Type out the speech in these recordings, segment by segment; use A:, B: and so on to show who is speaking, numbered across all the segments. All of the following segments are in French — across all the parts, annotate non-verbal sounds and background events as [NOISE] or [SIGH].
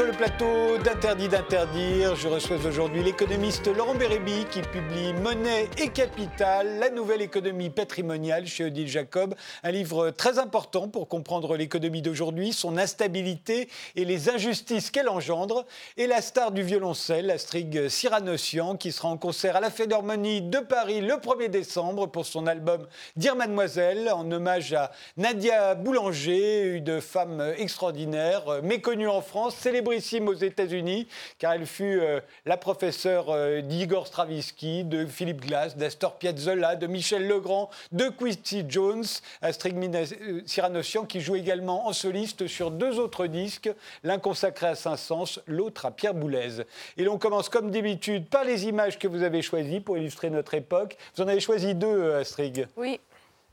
A: bienvenue sur le plateau d'Interdit d'interdire. Je reçois aujourd'hui l'économiste Laurent Bérébi qui publie Monnaie et Capital, la nouvelle économie patrimoniale chez Odile Jacob. Un livre très important pour comprendre l'économie d'aujourd'hui, son instabilité et les injustices qu'elle engendre. Et la star du violoncelle, Astrid Cyranossian, qui sera en concert à la Philharmonie de Paris le 1er décembre pour son album Dire Mademoiselle, en hommage à Nadia Boulanger, une femme extraordinaire, méconnue en France, aux États-Unis, car elle fut euh, la professeure euh, d'Igor Stravinsky, de Philippe Glass, d'Astor Piazzolla, de Michel Legrand, de Quincy Jones, Astrid euh, Cyranossian, qui joue également en soliste sur deux autres disques, l'un consacré à Saint-Saëns, l'autre à Pierre Boulez. Et l'on commence comme d'habitude par les images que vous avez choisies pour illustrer notre époque. Vous en avez choisi deux, Astrid
B: Oui.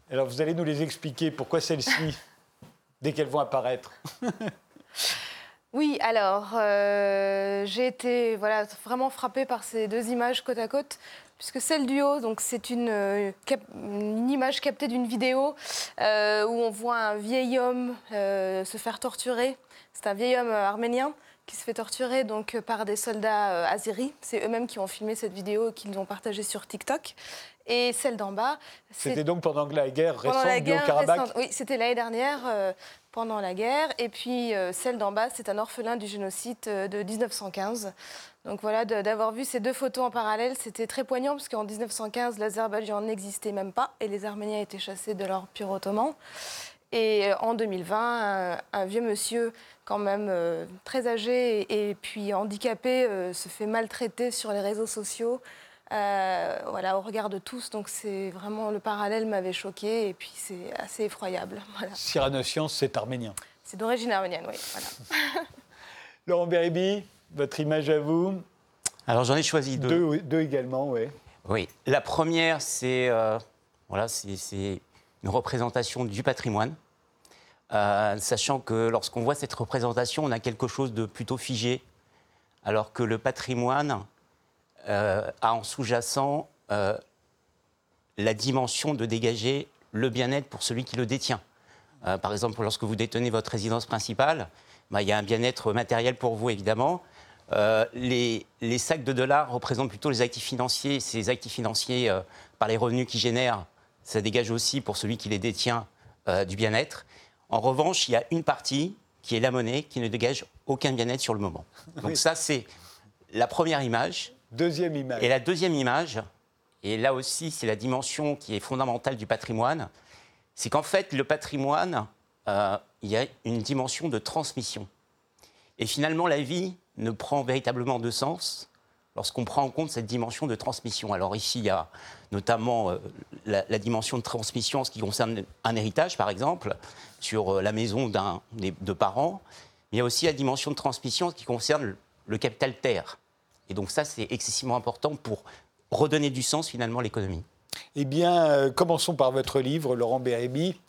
A: Alors vous allez nous les expliquer. Pourquoi celles-ci [LAUGHS] dès qu'elles vont apparaître [LAUGHS]
B: Oui, alors euh, j'ai été voilà, vraiment frappée par ces deux images côte à côte, puisque celle du haut, c'est une, euh, une, image captée d'une vidéo euh, où on voit un vieil homme se faire torturer. C'est un vieil homme arménien qui se fait torturer donc par des soldats azéris. C'est eux-mêmes qui ont filmé cette vidéo et qui l'ont partagée sur TikTok. Et celle d'en bas.
A: C'était donc pendant la guerre récente Karabakh
B: Oui, c'était l'année dernière pendant la guerre. Et puis euh, celle d'en bas, c'est un orphelin du génocide euh, de 1915. Donc voilà, d'avoir vu ces deux photos en parallèle, c'était très poignant parce qu'en 1915, l'Azerbaïdjan n'existait même pas et les Arméniens étaient chassés de l'Empire ottoman. Et euh, en 2020, un, vieux monsieur, quand même très âgé et, puis handicapé, se fait maltraiter sur les réseaux sociaux euh, voilà, au regard de tous. Donc c'est vraiment le parallèle m'avait choqué et puis c'est assez effroyable. [LAUGHS]
A: Voilà. Cyrano c'est arménien.
B: C'est d'origine arménienne, oui. [LAUGHS]
A: Laurent Beribi, votre image à vous?
C: Alors j'en ai choisi deux.
A: Deux, également, oui.
C: Oui. La première, c'est euh, voilà, c'est une représentation du patrimoine. Euh, sachant que lorsqu'on voit cette représentation, on a quelque chose de plutôt figé, alors que le patrimoine, euh, a en sous-jacent euh, la dimension de dégager le bien-être pour celui qui le détient. Par exemple, lorsque vous détenez votre résidence principale, bah, il y a un bien-être matériel pour vous, évidemment. les, sacs de dollars représentent plutôt les actifs financiers. Ces actifs financiers, par les revenus qu'ils génèrent, ça dégage aussi pour celui qui les détient du bien-être. En revanche, il y a une partie qui est la monnaie, qui ne dégage aucun bien-être sur le moment. Donc ça, c'est la première image.
A: Deuxième image.
C: Et la deuxième image, et là aussi c'est la dimension qui est fondamentale du patrimoine, c'est qu'en fait le patrimoine, euh, il y a une dimension de transmission. Et finalement la vie ne prend véritablement de sens lorsqu'on prend en compte cette dimension de transmission. Alors ici il y a notamment euh, la, dimension de transmission en ce qui concerne un héritage par exemple, sur euh, la maison d'un deux parents, mais il y a aussi la dimension de transmission en ce qui concerne le capital terre. Et donc ça, c'est excessivement important pour redonner du sens finalement à l'économie.
A: Eh bien, euh, commençons par votre livre, Laurent Bérébi.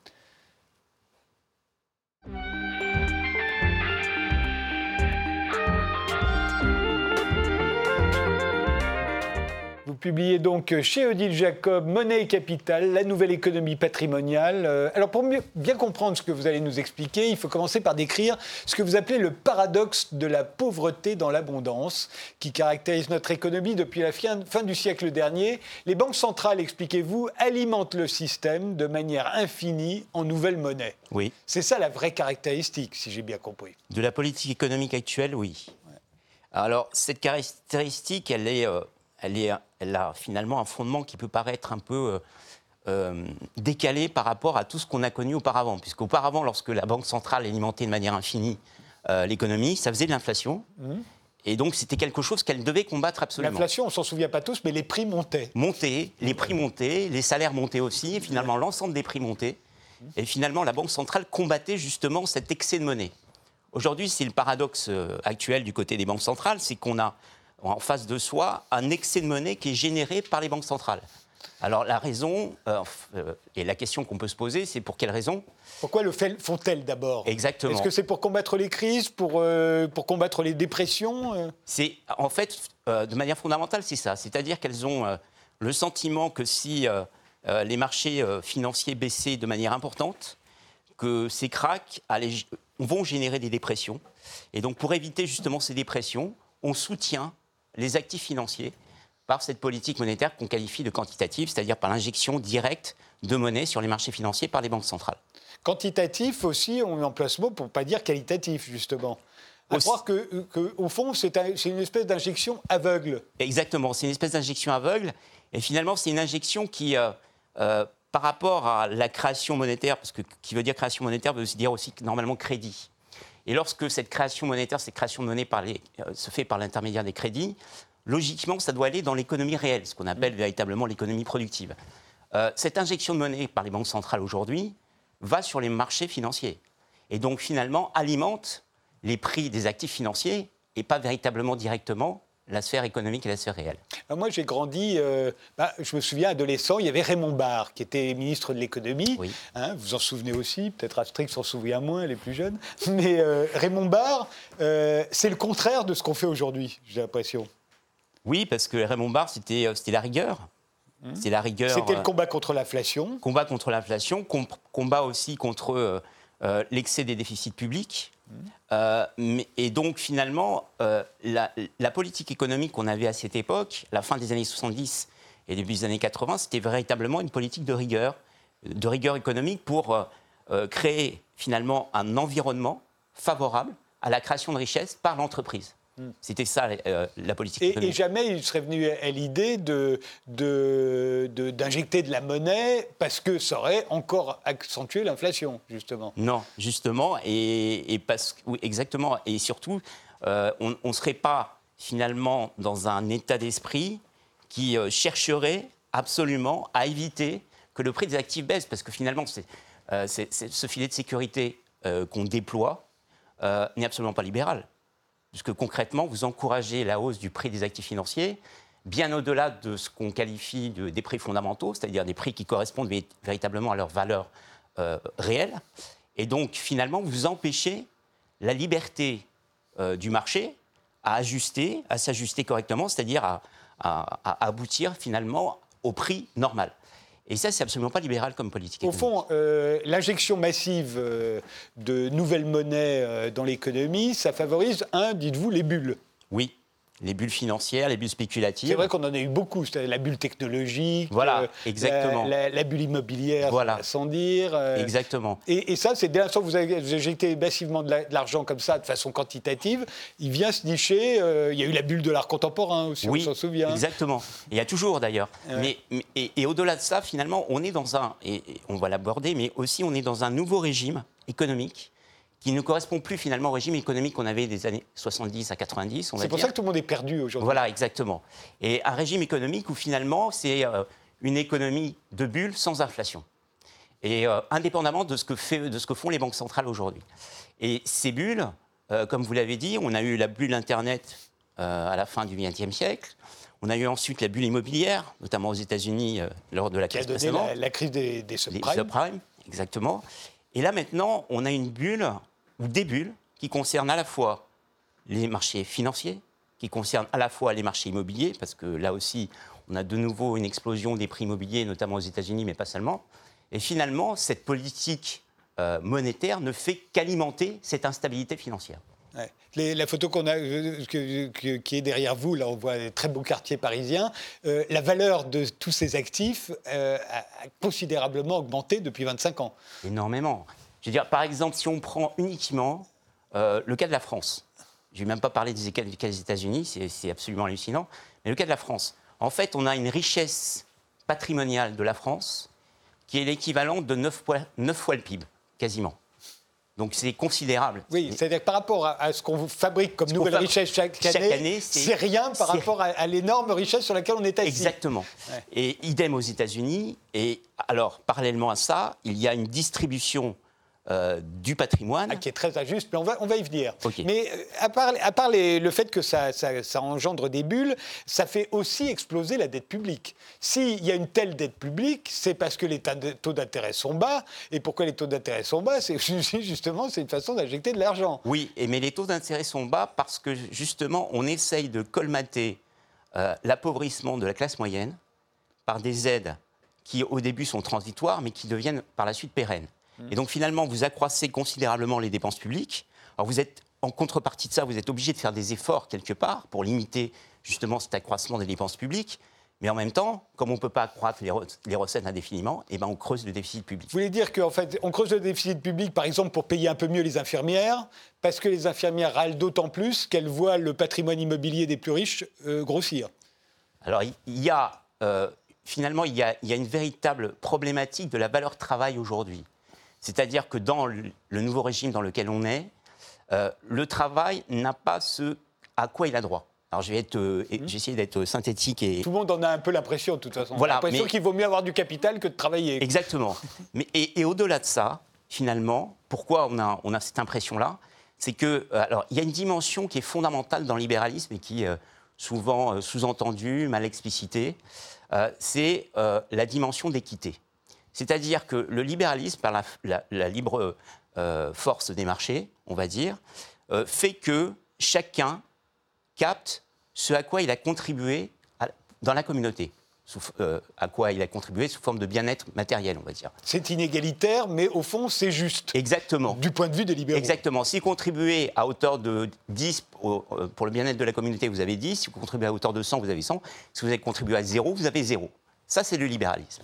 A: Publiez donc chez Odile Jacob Monnaie et Capital, la nouvelle économie patrimoniale. Euh, alors pour bien comprendre ce que vous allez nous expliquer, il faut commencer par décrire ce que vous appelez le paradoxe de la pauvreté dans l'abondance qui caractérise notre économie depuis la fin, du siècle dernier. Les banques centrales, expliquez-vous, alimentent le système de manière infinie en nouvelles monnaies.
C: Oui.
A: C'est ça la vraie caractéristique, si j'ai bien compris.
C: De la politique économique actuelle, oui. Alors cette caractéristique, elle est... Euh, elle, a finalement un fondement qui peut paraître un peu euh, euh, décalé par rapport à tout ce qu'on a connu auparavant. Puisqu'auparavant, lorsque la Banque centrale alimentait de manière infinie euh, l'économie, ça faisait de l'inflation. Mmh. Et donc, c'était quelque chose qu'elle devait combattre absolument.
A: L'inflation, on s'en souvient pas tous, mais les prix montaient.
C: Montaient, les prix montaient, les salaires montaient aussi, et finalement, l'ensemble des prix montaient. Et finalement, la Banque centrale combattait justement cet excès de monnaie. Aujourd'hui, c'est le paradoxe actuel du côté des banques centrales, c'est qu'on a en face de soi un excès de monnaie qui est généré par les banques centrales. Alors la raison, euh, euh, et la question qu'on peut se poser, c'est pour quelle raison?
A: Pourquoi le font-elles d'abord?
C: Exactement.
A: Est-ce que c'est pour combattre les crises, pour, euh, pour combattre les dépressions
C: C'est en fait, de manière fondamentale, c'est ça. C'est-à-dire qu'elles ont le sentiment que si les marchés financiers baissaient de manière importante, que ces cracks vont générer des dépressions. Et donc, pour éviter justement ces dépressions, on soutient les actifs financiers par cette politique monétaire qu'on qualifie de quantitative, c'est-à-dire par l'injection directe de monnaie sur les marchés financiers par les banques centrales.
A: Quantitatif aussi, on emploie ce mot pour ne pas dire qualitatif, justement. À croire qu'au que, au fond, c'est une espèce d'injection aveugle.
C: Exactement, c'est une espèce d'injection aveugle. Et finalement, c'est une injection qui, euh, euh, par rapport à la création monétaire, parce que qui veut dire création monétaire veut dire aussi normalement crédit. Et lorsque cette création monétaire, cette création de monnaie euh, se fait par l'intermédiaire des crédits, logiquement, ça doit aller dans l'économie réelle, ce qu'on appelle véritablement l'économie productive. cette injection de monnaie par les banques centrales aujourd'hui va sur les marchés financiers. Et donc, finalement, alimente les prix des actifs financiers et pas véritablement directement la sphère économique et la sphère réelle.
A: moi, j'ai grandi, euh, bah, je me souviens, adolescent, il y avait Raymond Barre, qui était ministre de l'économie. Oui. Hein, vous en souvenez aussi, peut-être Astrix s'en souvient moins, les plus jeunes. Mais euh, Raymond Barre, euh, c'est le contraire de ce qu'on fait aujourd'hui, j'ai l'impression.
C: Oui, parce que Raymond Barre, c'était la rigueur.
A: Mmh. C'est la rigueur. C'était le combat contre l'inflation.
C: Combat contre l'inflation, combat aussi contre l'excès des déficits publics. Euh, et donc finalement, euh, la, politique économique qu'on avait à cette époque, la fin des années 70 et début des années 80, c'était véritablement une politique de rigueur, de rigueur économique pour euh, créer finalement un environnement favorable à la création de richesses par l'entreprise. Hmm. C'était ça euh, la politique
A: et,
C: économique.
A: Et jamais il serait venu à l'idée d'injecter de, de, de, la monnaie parce que ça aurait encore accentué l'inflation, justement.
C: Non, justement, et, parce, exactement, et surtout, euh, on ne serait pas finalement dans un état d'esprit qui euh, chercherait absolument à éviter que le prix des actifs baisse, parce que finalement, c'est ce filet de sécurité qu'on déploie n'est absolument pas libéral puisque concrètement, vous encouragez la hausse du prix des actifs financiers, bien au-delà de ce qu'on qualifie de, des prix fondamentaux, c'est-à-dire des prix qui correspondent véritablement à leur valeur euh, réelle. Et donc, finalement, vous empêchez la liberté euh, du marché à ajuster, à s'ajuster correctement, c'est-à-dire à, à, aboutir finalement au prix normal. Et ça, c'est absolument pas libéral comme politique.
A: Au fond, euh, l'injection massive euh, de nouvelles monnaies euh, dans l'économie, ça favorise, un, dites-vous, les bulles.
C: Oui, les bulles financières, les bulles spéculatives.
A: C'est vrai qu'on en a eu beaucoup, la bulle technologique,
C: voilà, exactement.
A: La, bulle immobilière, voilà. sans dire.
C: exactement.
A: Et, ça, c'est dès l'instant que vous avez injecté massivement de l'argent comme ça, de façon quantitative, il vient se nicher. il y a eu la bulle de l'art contemporain aussi,
C: oui,
A: on s'en souvient.
C: Exactement. il y a toujours d'ailleurs. Mais, et, au-delà de ça, finalement, on est dans un, et on va l'aborder, mais aussi on est dans un nouveau régime économique qui ne correspond plus finalement au régime économique qu'on avait des années 70 à 90.
A: C'est pour ça que tout le monde est perdu aujourd'hui.
C: Voilà, exactement. Et un régime économique où finalement c'est euh, une économie de bulle sans inflation. Et euh, indépendamment de ce, que fait, de ce que font les banques centrales aujourd'hui. Et ces bulles, euh, comme vous l'avez dit, on a eu la bulle Internet à la fin du XXe siècle. On a eu ensuite la bulle immobilière, notamment aux États-Unis lors de la crise
A: Qui a donné la, crise des, des subprimes.
C: subprimes, exactement. Et là maintenant, on a une bulle ou des bulles qui concernent à la fois les marchés financiers, qui concernent à la fois les marchés immobiliers, parce que là aussi, on a de nouveau une explosion des prix immobiliers, notamment aux États-Unis, mais pas seulement. Et finalement, cette politique euh, monétaire ne fait qu'alimenter cette instabilité financière.
A: la photo qu'on a, euh, qui est derrière vous, là, on voit un très beau quartier parisien. Euh, la valeur de tous ces actifs a considérablement augmenté depuis 25 ans.
C: Énormément. Je veux dire, par exemple, si on prend uniquement euh, le cas de la France, je ne vais même pas parler des cas des États-Unis, c'est absolument hallucinant, mais le cas de la France. En fait, on a une richesse patrimoniale de la France qui est l'équivalent de 9 fois, 9 fois le PIB, quasiment. Donc c'est considérable.
A: Oui, c'est-à-dire par rapport à, ce qu'on fabrique comme nouvelle richesse chaque, année, c'est rien par rapport à, l'énorme richesse sur laquelle on est assis.
C: Exactement. Et idem aux États-Unis. Et alors, parallèlement à ça, il y a une distribution euh, du patrimoine.
A: Ah, qui est très injuste, mais on va, on va y venir. Mais euh, à part, à part le fait que ça, ça, engendre des bulles, ça fait aussi exploser la dette publique. S'il y a une telle dette publique, c'est parce que les taux d'intérêt sont bas. Et pourquoi les taux d'intérêt sont bas? C'est [LAUGHS] justement c'est une façon d'injecter de l'argent.
C: Oui, et, mais les taux d'intérêt sont bas parce que justement on essaye de colmater euh, l'appauvrissement de la classe moyenne par des aides qui au début sont transitoires mais qui deviennent par la suite pérennes. Et donc finalement, vous accroissez considérablement les dépenses publiques. Alors vous êtes, en contrepartie de ça, vous êtes obligé de faire des efforts quelque part pour limiter justement cet accroissement des dépenses publiques. Mais en même temps, comme on ne peut pas accroître les, recettes indéfiniment, eh ben on creuse le déficit public.
A: Vous voulez dire qu'en fait, on creuse le déficit public, par exemple, pour payer un peu mieux les infirmières, parce que les infirmières râlent d'autant plus qu'elles voient le patrimoine immobilier des plus riches euh, grossir
C: Alors, il y a, euh, finalement, il y a, une véritable problématique de la valeur travail aujourd'hui. C'est-à-dire que dans le, nouveau régime dans lequel on est, euh, le travail n'a pas ce à quoi il a droit. Alors je vais être, euh, mmh. essayer d'être synthétique et
A: tout le monde en a un peu l'impression de toute façon. Voilà, l'impression qu'il vaut mieux avoir du capital que de travailler.
C: Exactement. [LAUGHS] mais et, au-delà de ça, finalement, pourquoi on a, on a cette impression-là, c'est que euh, alors il y a une dimension qui est fondamentale dans le libéralisme et qui est euh, souvent sous-entendue, mal explicitée, c'est la dimension d'équité. C'est-à-dire que le libéralisme, par la, la libre force des marchés, on va dire, fait que chacun capte ce à quoi il a contribué dans la communauté. Euh, à quoi il a contribué sous forme de bien-être matériel, on va dire.
A: C'est inégalitaire, mais au fond, c'est juste.
C: Exactement.
A: Du point de vue des libéraux.
C: Exactement. Si vous contribuez à hauteur de 10 euh, pour le bien-être de la communauté, vous avez 10. Si vous contribuez à hauteur de 100, vous avez 100. Si vous avez contribué à 0, vous avez 0. Ça, c'est le libéralisme.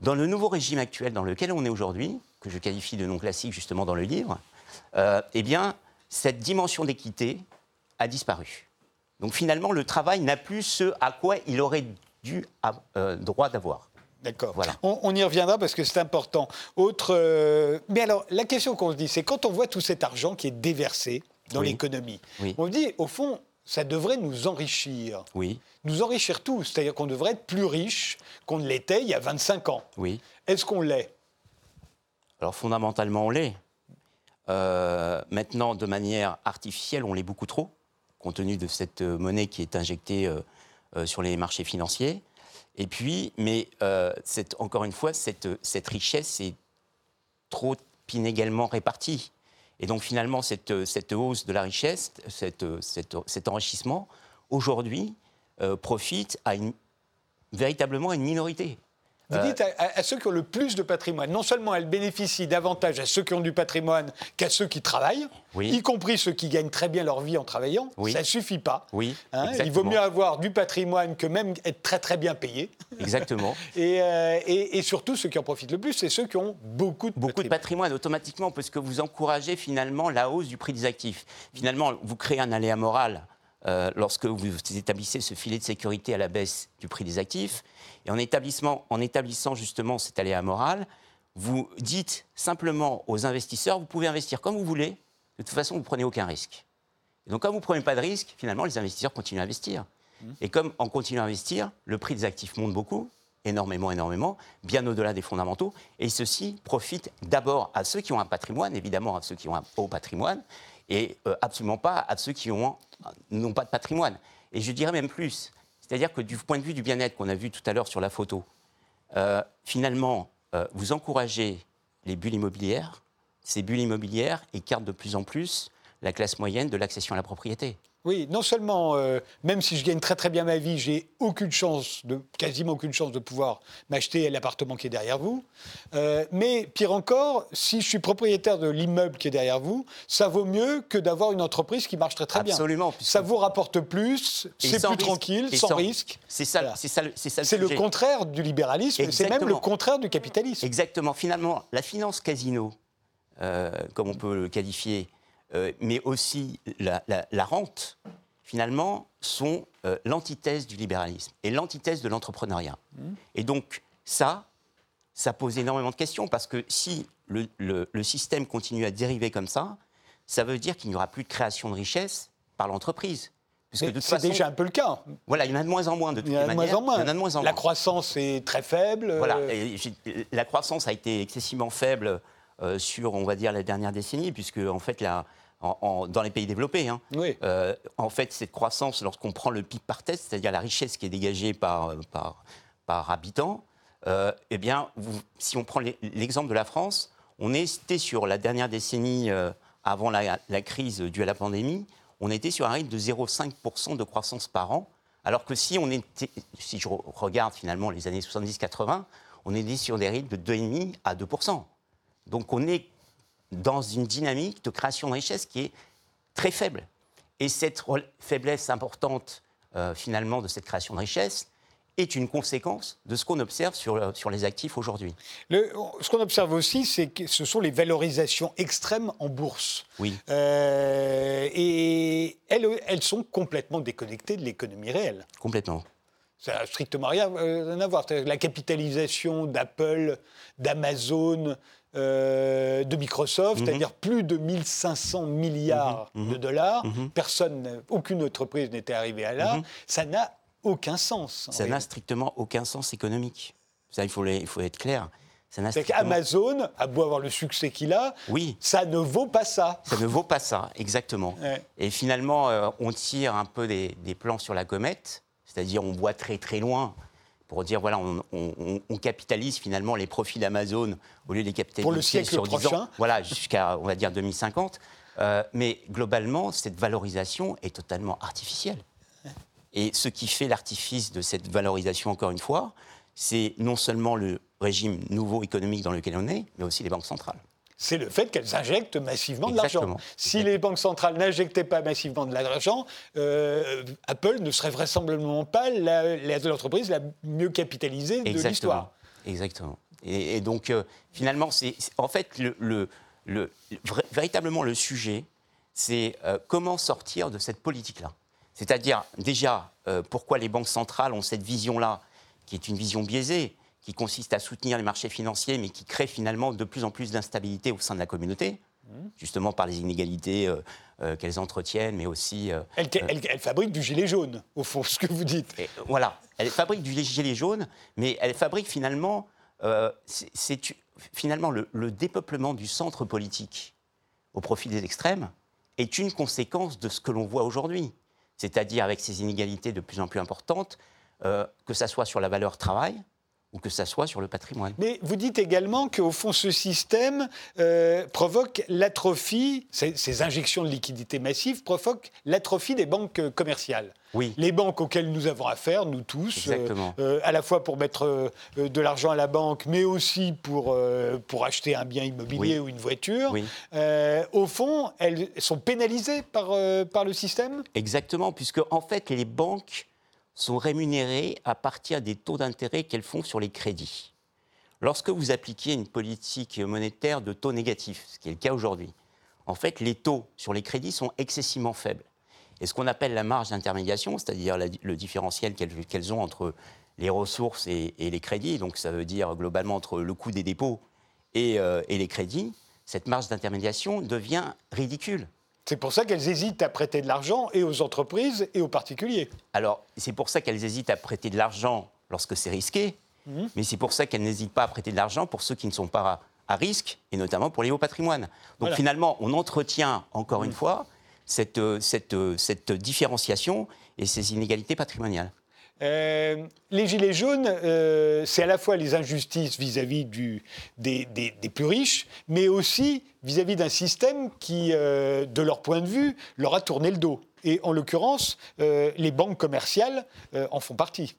C: Dans le nouveau régime actuel dans lequel on est aujourd'hui, que je qualifie de non classique justement dans le livre, euh, eh bien, cette dimension d'équité a disparu. Donc finalement, le travail n'a plus ce à quoi il aurait dû avoir euh, droit d'avoir.
A: D'accord. Voilà. On, y reviendra parce que c'est important. Autre. Euh, mais alors, la question qu'on se dit, c'est quand on voit tout cet argent qui est déversé dans l'économie, on se dit, au fond, ça devrait nous enrichir.
C: Oui.
A: Nous enrichir tous. C'est-à-dire qu'on devrait être plus riche qu'on ne l'était il y a 25 ans.
C: Oui.
A: Est-ce qu'on l'est?
C: Alors, fondamentalement, on l'est. Euh, maintenant, de manière artificielle, on l'est beaucoup trop compte tenu de cette euh, monnaie qui est injectée euh, sur les marchés financiers. Et puis, mais encore une fois, cette, cette richesse est trop inégalement répartie. Et donc finalement, cette, cette hausse de la richesse, cet enrichissement, aujourd'hui, profite à une, véritablement à une minorité.
A: Vous euh, dites à, ceux qui ont le plus de patrimoine, non seulement elles bénéficient davantage à ceux qui ont du patrimoine qu'à ceux qui travaillent, y compris ceux qui gagnent très bien leur vie en travaillant. Ça ne suffit pas.
C: Oui,
A: hein. Il vaut mieux avoir du patrimoine que même être très très bien payé.
C: Exactement. [LAUGHS]
A: Euh, et, et, surtout, ceux qui en profitent le plus, c'est ceux qui ont beaucoup de
C: beaucoup patrimoine. de patrimoine automatiquement, parce que vous encouragez finalement la hausse du prix des actifs. Finalement, vous créez un aléa moral. Euh, lorsque vous établissez ce filet de sécurité à la baisse du prix des actifs. Et en, en établissant justement cet aléa moral, vous dites simplement aux investisseurs, vous pouvez investir comme vous voulez, de toute façon, vous ne prenez aucun risque. Et donc, comme vous ne prenez pas de risque, finalement, les investisseurs continuent à investir. Mmh. Et comme en continuant à investir, le prix des actifs monte beaucoup, énormément, énormément, bien au-delà des fondamentaux. Et ceci profite d'abord à ceux qui ont un patrimoine, évidemment à ceux qui ont un haut patrimoine, et euh, absolument pas à ceux qui n'ont pas de patrimoine. Et je dirais même plus, c'est-à-dire que du point de vue du bien-être qu'on a vu tout à l'heure sur la photo, euh, finalement, euh, vous encouragez les bulles immobilières. Ces bulles immobilières écartent de plus en plus la classe moyenne de l'accession à la propriété.
A: Oui, non seulement, euh, même si je gagne très très bien ma vie, j'ai aucune chance, de, quasiment aucune chance de pouvoir m'acheter l'appartement qui est derrière vous, euh, mais pire encore, si je suis propriétaire de l'immeuble qui est derrière vous, ça vaut mieux que d'avoir une entreprise qui marche très très
C: bien. Absolument.
A: Ça vous rapporte plus, c'est plus tranquille, sans, risque.
C: C'est ça, c'est ça,
A: c'est ça. C'est le contraire du libéralisme, c'est même le contraire du capitalisme.
C: Exactement. Finalement, la finance casino, euh, comme on peut le qualifier, euh, mais aussi la, rente, finalement, sont euh, l'antithèse du libéralisme et l'antithèse de l'entrepreneuriat. Mmh. Et donc, ça, ça pose énormément de questions, parce que si le, système continue à dériver comme ça, ça veut dire qu'il n'y aura plus de création de richesse par l'entreprise.
A: C'est déjà un peu le cas.
C: Voilà, il y en a de moins en moins de
A: toutes les
C: manières.
A: Moins en moins. La croissance est très faible.
C: Voilà, la croissance a été excessivement faible euh, sur, on va dire, la dernière décennie, puisque en fait, la, dans les pays développés. Hein. Euh, en fait, cette croissance, lorsqu'on prend le PIB par tête, c'est-à-dire la richesse qui est dégagée par, par, par habitant, euh, eh bien, si on prend l'exemple de la France, on était sur la dernière décennie euh, avant la, crise due à la pandémie, on était sur un rythme de 0,5% de croissance par an, alors que si on était, si je regarde finalement les années 70-80, on était sur des rythmes de 2,5 à 2%. Donc on est dans une dynamique de création de richesse qui est très faible. Et cette faiblesse importante, euh, finalement, de cette création de richesse, est une conséquence de ce qu'on observe sur, euh, sur les actifs aujourd'hui.
A: Ce qu'on observe aussi, c'est que ce sont les valorisations extrêmes en bourse.
C: Oui.
A: Euh, et elles, elles sont complètement déconnectées de l'économie réelle.
C: Complètement.
A: Ça n'a strictement rien, à voir. La capitalisation d'Apple, d'Amazon, euh, de Microsoft, mhm. c'est-à-dire plus de 1500 milliards mhm. Mhm. de dollars. Personne, aucune entreprise n'était arrivée à là. Ça n'a aucun sens.
C: Ça n'a strictement aucun sens économique. Ça, il faut, il faut être clair.
A: C'est Amazon a beau avoir le succès qu'il a,
C: oui.
A: ça ne vaut pas ça.
C: Ça ne vaut pas ça, exactement. Et finalement, euh, on tire un peu des, des plans sur la comète, c'est-à-dire on voit très très loin pour dire voilà, on, capitalise finalement les profits d'Amazon au lieu de les capitaliser
A: pour le siècle
C: sur
A: prochain.
C: 10 ans, voilà, jusqu'à on va dire 2050. Euh, mais globalement, cette valorisation est totalement artificielle. Et ce qui fait l'artifice de cette valorisation, encore une fois, c'est non seulement le régime nouveau économique dans lequel on est, mais aussi les banques centrales
A: c'est le fait qu'elles injectent massivement de l'argent. Si les banques centrales n'injectaient pas massivement de l'argent, euh, Apple ne serait vraisemblablement pas l'entreprise la, mieux capitalisée de l'histoire.
C: Exactement. Et, donc, euh, finalement, c'est en fait le, véritablement le sujet, c'est euh, comment sortir de cette politique-là. C'est-à-dire, déjà, pourquoi les banques centrales ont cette vision-là, qui est une vision biaisée qui consiste à soutenir les marchés financiers, mais qui crée finalement de plus en plus d'instabilité au sein de la communauté, justement par les inégalités euh, euh, qu'elles entretiennent, mais aussi...
A: Euh, elle, fabriquent du gilet jaune, au fond, ce que vous dites.
C: voilà, elles fabriquent du gilet jaune, mais elles fabriquent finalement... c'est finalement le, le, dépeuplement du centre politique au profit des extrêmes est une conséquence de ce que l'on voit aujourd'hui. C'est-à-dire avec ces inégalités de plus en plus importantes, que ça soit sur la valeur travail, ou que ça soit sur le patrimoine.
A: Mais vous dites également qu'au fond, ce système euh, provoque l'atrophie, ces, injections de liquidités massives provoquent l'atrophie des banques commerciales.
C: Oui.
A: Les banques auxquelles nous avons affaire, nous tous, euh, euh, à la fois pour mettre de l'argent à la banque, mais aussi pour, pour acheter un bien immobilier ou une voiture, au fond, elles sont pénalisées par, par le système?
C: Exactement, puisque en fait, les banques sont rémunérées à partir des taux d'intérêt qu'elles font sur les crédits. Lorsque vous appliquez une politique monétaire de taux négatifs, ce qui est le cas aujourd'hui, en fait, les taux sur les crédits sont excessivement faibles. Et ce qu'on appelle la marge d'intermédiation, c'est-à-dire le différentiel qu'elles ont entre les ressources et, les crédits, donc ça veut dire globalement entre le coût des dépôts et, euh, et les crédits, cette marge d'intermédiation devient ridicule.
A: C'est pour ça qu'elles hésitent à prêter de l'argent et aux entreprises et aux particuliers.
C: Alors, c'est pour ça qu'elles hésitent à prêter de l'argent lorsque c'est risqué, mhm. mais c'est pour ça qu'elles n'hésitent pas à prêter de l'argent pour ceux qui ne sont pas à, risque, et notamment pour les hauts patrimoines. Donc finalement, on entretient, encore une mhm. fois, cette, cette, cette différenciation et ces inégalités patrimoniales.
A: Euh, les Gilets jaunes, euh, c'est à la fois les injustices vis-à-vis des, plus riches, mais aussi vis-à-vis d'un système qui, euh, de leur point de vue, leur a tourné le dos. Et en l'occurrence, les banques commerciales en font partie.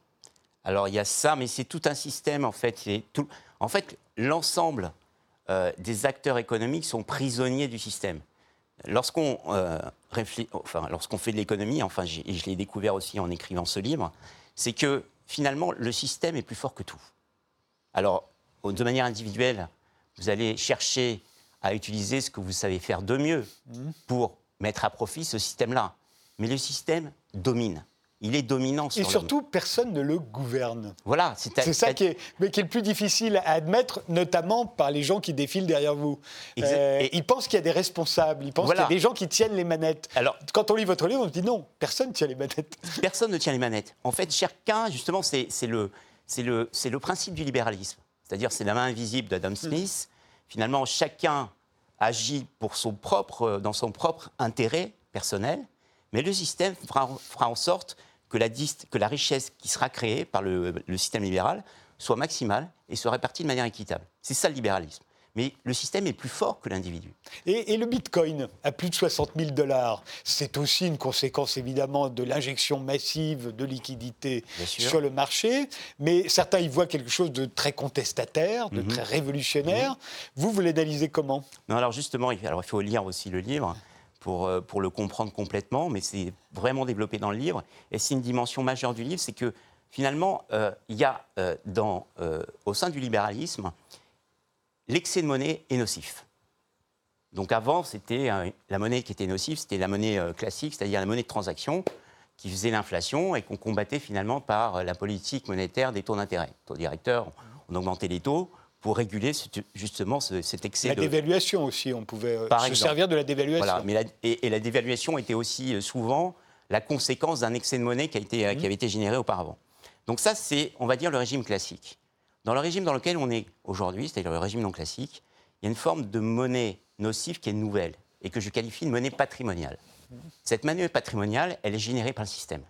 C: Alors il y a ça, mais c'est tout un système en fait. En fait, l'ensemble des acteurs économiques sont prisonniers du système. Lorsqu'on fait de l'économie, enfin, je l'ai découvert aussi en écrivant ce livre, c'est que finalement, le système est plus fort que tout. Alors, de manière individuelle, vous allez chercher à utiliser ce que vous savez faire de mieux mmh. pour mettre à profit ce système-là. Mais le système domine il est dominant.
A: Sur Et surtout, personne ne le gouverne.
C: Voilà,
A: c'est ça qui est, mais qui est le plus difficile à admettre, notamment par les gens qui défilent derrière vous. Euh, ils pensent qu'il y a des responsables, ils pensent qu'il y a des gens qui tiennent les manettes. Alors, Quand on lit votre livre, on se dit non, personne ne tient les manettes. [LAUGHS]
C: Personne ne tient les manettes. En fait, chacun, justement, c'est le, le, le principe du libéralisme. C'est-à-dire, c'est la main invisible d'Adam Smith. Finalement, chacun agit pour son propre, dans son propre intérêt personnel, mais le système fera, fera en sorte que la, que la richesse qui sera créée par le, système libéral soit maximale et soit répartie de manière équitable. C'est ça le libéralisme. mais le système est plus fort que l'individu.
A: Et, le Bitcoin à plus de 60 000 dollars, c'est aussi une conséquence évidemment de l'injection massive de liquidités sur le marché, mais certains y voient quelque chose de très contestataire, de mhm. très révolutionnaire. Mhm. Vous, vous l'analysez comment?
C: Non, alors justement, alors il faut lire aussi le livre pour, euh, pour le comprendre complètement, mais c'est vraiment développé dans le livre. Et c'est une dimension majeure du livre, c'est que finalement, euh, il y a euh, dans, au sein du libéralisme, l'excès de monnaie est nocif. Donc avant, c'était la monnaie qui était nocive, c'était la monnaie classique, c'est-à-dire la monnaie de transaction qui faisait l'inflation et qu'on combattait finalement par la politique monétaire des taux d'intérêt. Taux directeur, on augmentait les taux, pour réguler justement cet excès
A: la
C: de...
A: La dévaluation aussi, on pouvait euh, se servir de la dévaluation. Voilà,
C: mais et, la dévaluation était aussi euh, souvent la conséquence d'un excès de monnaie qui, a été, euh, qui mmh. avait été généré auparavant. Donc ça, c'est, on va dire, le régime classique. Dans le régime dans lequel on est aujourd'hui, c'est-à-dire le régime non classique, il y a une forme de monnaie nocive qui est nouvelle et que je qualifie de monnaie patrimoniale. Cette monnaie patrimoniale, elle est générée par le système.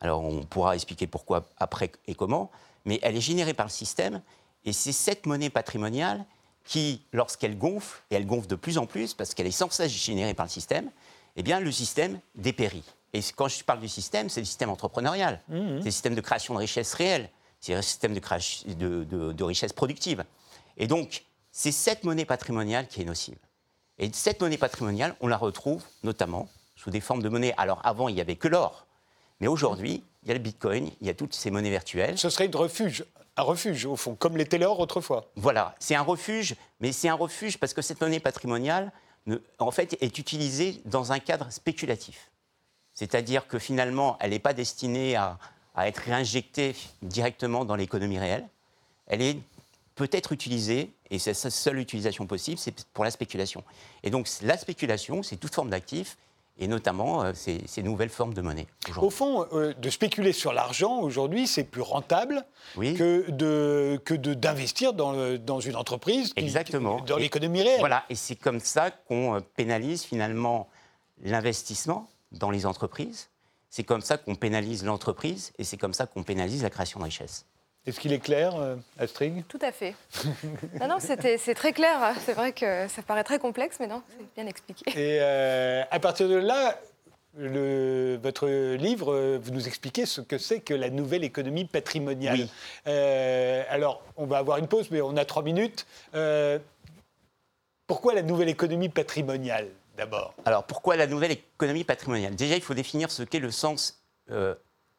C: Alors on pourra expliquer pourquoi après et comment, mais elle est générée par le système et c'est cette monnaie patrimoniale qui, lorsqu'elle gonfle, et elle gonfle de plus en plus parce qu'elle est sans cesse générée par le système, eh bien le système dépérit. Et quand je parle du système, c'est le système entrepreneurial, mmh. c'est le système de création de richesse réelle, c'est le système de, de, de richesse productive. Et donc, c'est cette monnaie patrimoniale qui est nocive. Et cette monnaie patrimoniale, on la retrouve notamment sous des formes de monnaie. Alors avant, il n'y avait que l'or. Mais aujourd'hui, il y a le bitcoin, il y a toutes ces monnaies virtuelles.
A: Ce serait de refuge un refuge, au fond, comme l'était l'or autrefois.
C: Voilà, c'est un refuge, mais c'est un refuge parce que cette monnaie patrimoniale, en fait, est utilisée dans un cadre spéculatif. C'est-à-dire que finalement, elle n'est pas destinée à, être réinjectée directement dans l'économie réelle. Elle est peut-être utilisée, et c'est sa seule utilisation possible, c'est pour la spéculation. Et donc la spéculation, c'est toute forme d'actifs, et notamment euh, ces, nouvelles formes de monnaie.
A: Au fond, euh, de spéculer sur l'argent aujourd'hui, c'est plus rentable que de que d'investir dans, dans, une entreprise,
C: Exactement.
A: dans l'économie réelle.
C: Voilà, et c'est comme ça qu'on euh, pénalise finalement l'investissement dans les entreprises. C'est comme ça qu'on pénalise l'entreprise et c'est comme ça qu'on pénalise la création de richesse.
A: Est-ce qu'il est clair, Astrid?
B: Tout à fait. non, non, c'est très clair. C'est vrai que ça paraît très complexe, mais non, c'est bien expliqué.
A: Et euh, à partir de là, le, votre livre, vous nous expliquez ce que c'est que la nouvelle économie patrimoniale. Euh, alors, on va avoir une pause, mais on a trois minutes. Euh, pourquoi la nouvelle économie patrimoniale, d'abord?
C: Alors, pourquoi la nouvelle économie patrimoniale? Déjà, il faut définir ce qu'est le sens, le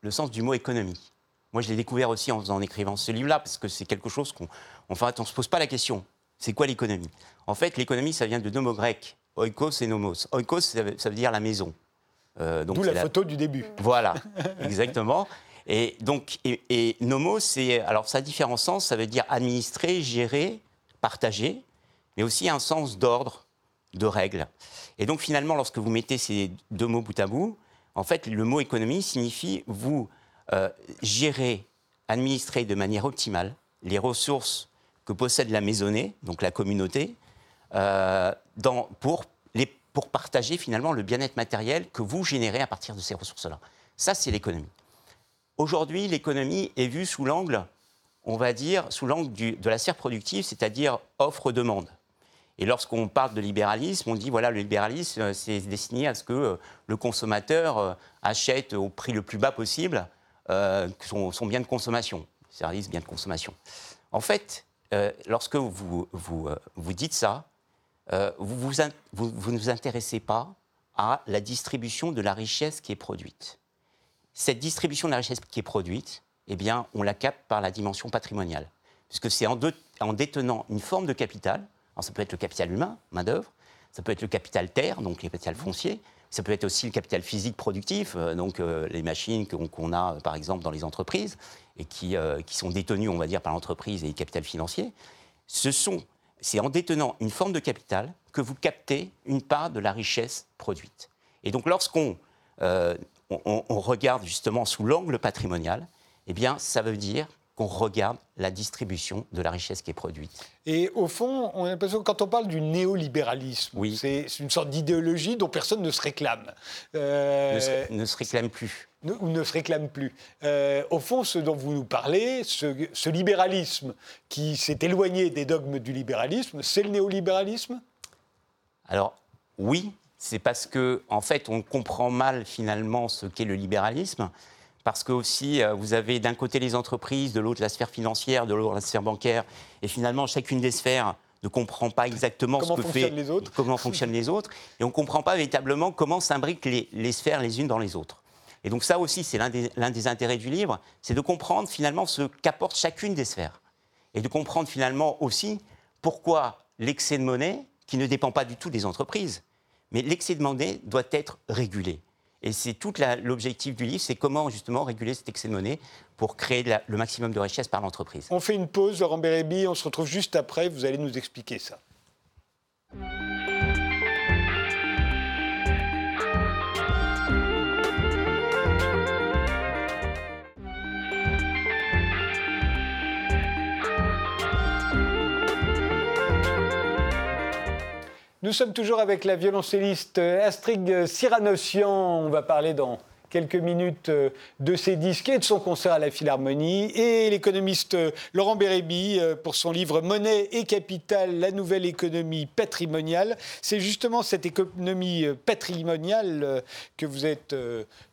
C: sens du mot économie. Moi, je l'ai découvert aussi en, écrivant ce livre-là, parce que c'est quelque chose qu'on enfin, on ne se pose pas la question. C'est quoi l'économie? En fait, l'économie, ça vient de deux mots grecs, oikos et nomos. Oikos, ça veut, dire la maison.
A: Euh, D'où la, photo du début.
C: Voilà, [LAUGHS] exactement. Et donc, et, nomos, c'est alors ça a différents sens. Ça veut dire administrer, gérer, partager, mais aussi un sens d'ordre, de règles. Et donc, finalement, lorsque vous mettez ces deux mots bout à bout, en fait, le mot économie signifie vous euh, gérer, administrer de manière optimale les ressources que possède la maisonnée, donc la communauté, euh, pour, pour partager finalement le bien-être matériel que vous générez à partir de ces ressources-là. Ça, c'est l'économie. Aujourd'hui, l'économie est vue sous l'angle, on va dire, sous l'angle de la serre productive, c'est-à-dire offre-demande. Et lorsqu'on parle de libéralisme, on dit voilà, le libéralisme, euh, c'est destiné à ce que le consommateur achète au prix le plus bas possible euh, son, bien de consommation, service bien de consommation. En fait, euh, lorsque vous, vous, euh, vous, dites ça, vous, vous, vous ne vous intéressez pas à la distribution de la richesse qui est produite. Cette distribution de la richesse qui est produite, eh bien, on la capte par la dimension patrimoniale. Puisque c'est en, en, détenant une forme de capital, alors ça peut être le capital humain, main-d'œuvre, ça peut être le capital terre, donc le capital foncier, ça peut être aussi le capital physique productif, euh, donc euh, les machines qu'on a par exemple dans les entreprises et qui, euh, qui sont détenues, on va dire, par l'entreprise et le capital financier. Ce sont, c'est en détenant une forme de capital que vous captez une part de la richesse produite. Et donc lorsqu'on on, regarde justement sous l'angle patrimonial, eh bien ça veut dire qu'on regarde la distribution de la richesse qui est produite.
A: Et au fond, on a l'impression que quand on parle du néolibéralisme,
C: Oui.
A: c'est une sorte d'idéologie dont personne ne se réclame. Euh,
C: Ne, se, ne se réclame plus.
A: ne- ou ne se réclame plus. Euh, au fond, ce dont vous nous parlez, ce, ce libéralisme qui s'est éloigné des dogmes du libéralisme, c'est le néolibéralisme?
C: Alors, oui, c'est parce que, en fait, on comprend mal finalement ce qu'est le libéralisme. Parce que aussi, euh, vous avez d'un côté les entreprises, de l'autre la sphère financière, de l'autre la sphère bancaire, et finalement chacune des sphères ne comprend pas exactement
A: Comment
C: ce que
A: fonctionnent
C: fait,
A: les autres.
C: comment fonctionnent les autres, et on ne comprend pas véritablement comment s'imbriquent les, les sphères les unes dans les autres. Et donc ça aussi, c'est l'un des, l'un des intérêts du livre, c'est de comprendre finalement ce qu'apporte chacune des sphères, et de comprendre finalement aussi pourquoi l'excès de monnaie, qui ne dépend pas du tout des entreprises, mais l'excès de monnaie doit être régulé. Et c'est tout l'objectif du livre, c'est comment justement réguler cet excès de monnaie pour créer le maximum de richesse par l'entreprise.
A: On fait une pause, Laurent Bérébi, on se retrouve juste après, vous allez nous expliquer ça. Nous sommes toujours avec la violoncelliste Astrid Cyranossian. On va parler dans quelques minutes euh, de ses disques et de son concert à la Philharmonie. Et l'économiste euh, Laurent Bérébi euh, pour son livre Monnaie et capital, la nouvelle économie patrimoniale. C'est justement cette économie patrimoniale que vous, êtes,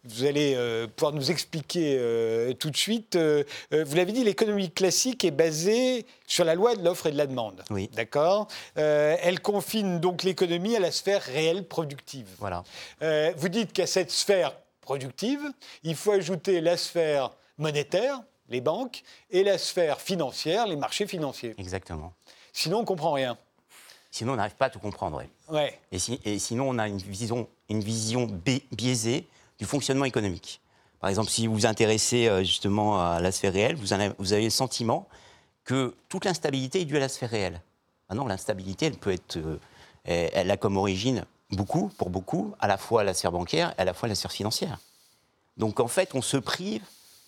A: vous allez pouvoir nous expliquer tout de suite. Vous l'avez dit, l'économie classique est basée sur la loi de l'offre et de la demande.
C: Oui.
A: D'accord Elle confine donc l'économie à la sphère réelle productive.
C: Voilà.
A: Vous dites qu'à cette sphère productive, il faut ajouter la sphère monétaire, les banques, et la sphère financière, les marchés financiers.
C: Exactement.
A: Sinon, on ne comprend rien.
C: Sinon, on n'arrive pas à tout comprendre. ouais. Et, si- et sinon, on a une vision, une vision bi- biaisée du fonctionnement économique. Par exemple, si vous vous intéressez euh, justement à la sphère réelle, vous, avez, vous avez le sentiment que toute l'instabilité est due à la sphère réelle. Ah non, l'instabilité, elle peut être, euh, elle a comme origine beaucoup, pour beaucoup, à la fois la sphère bancaire et à la fois la sphère financière. Donc en fait, on se prive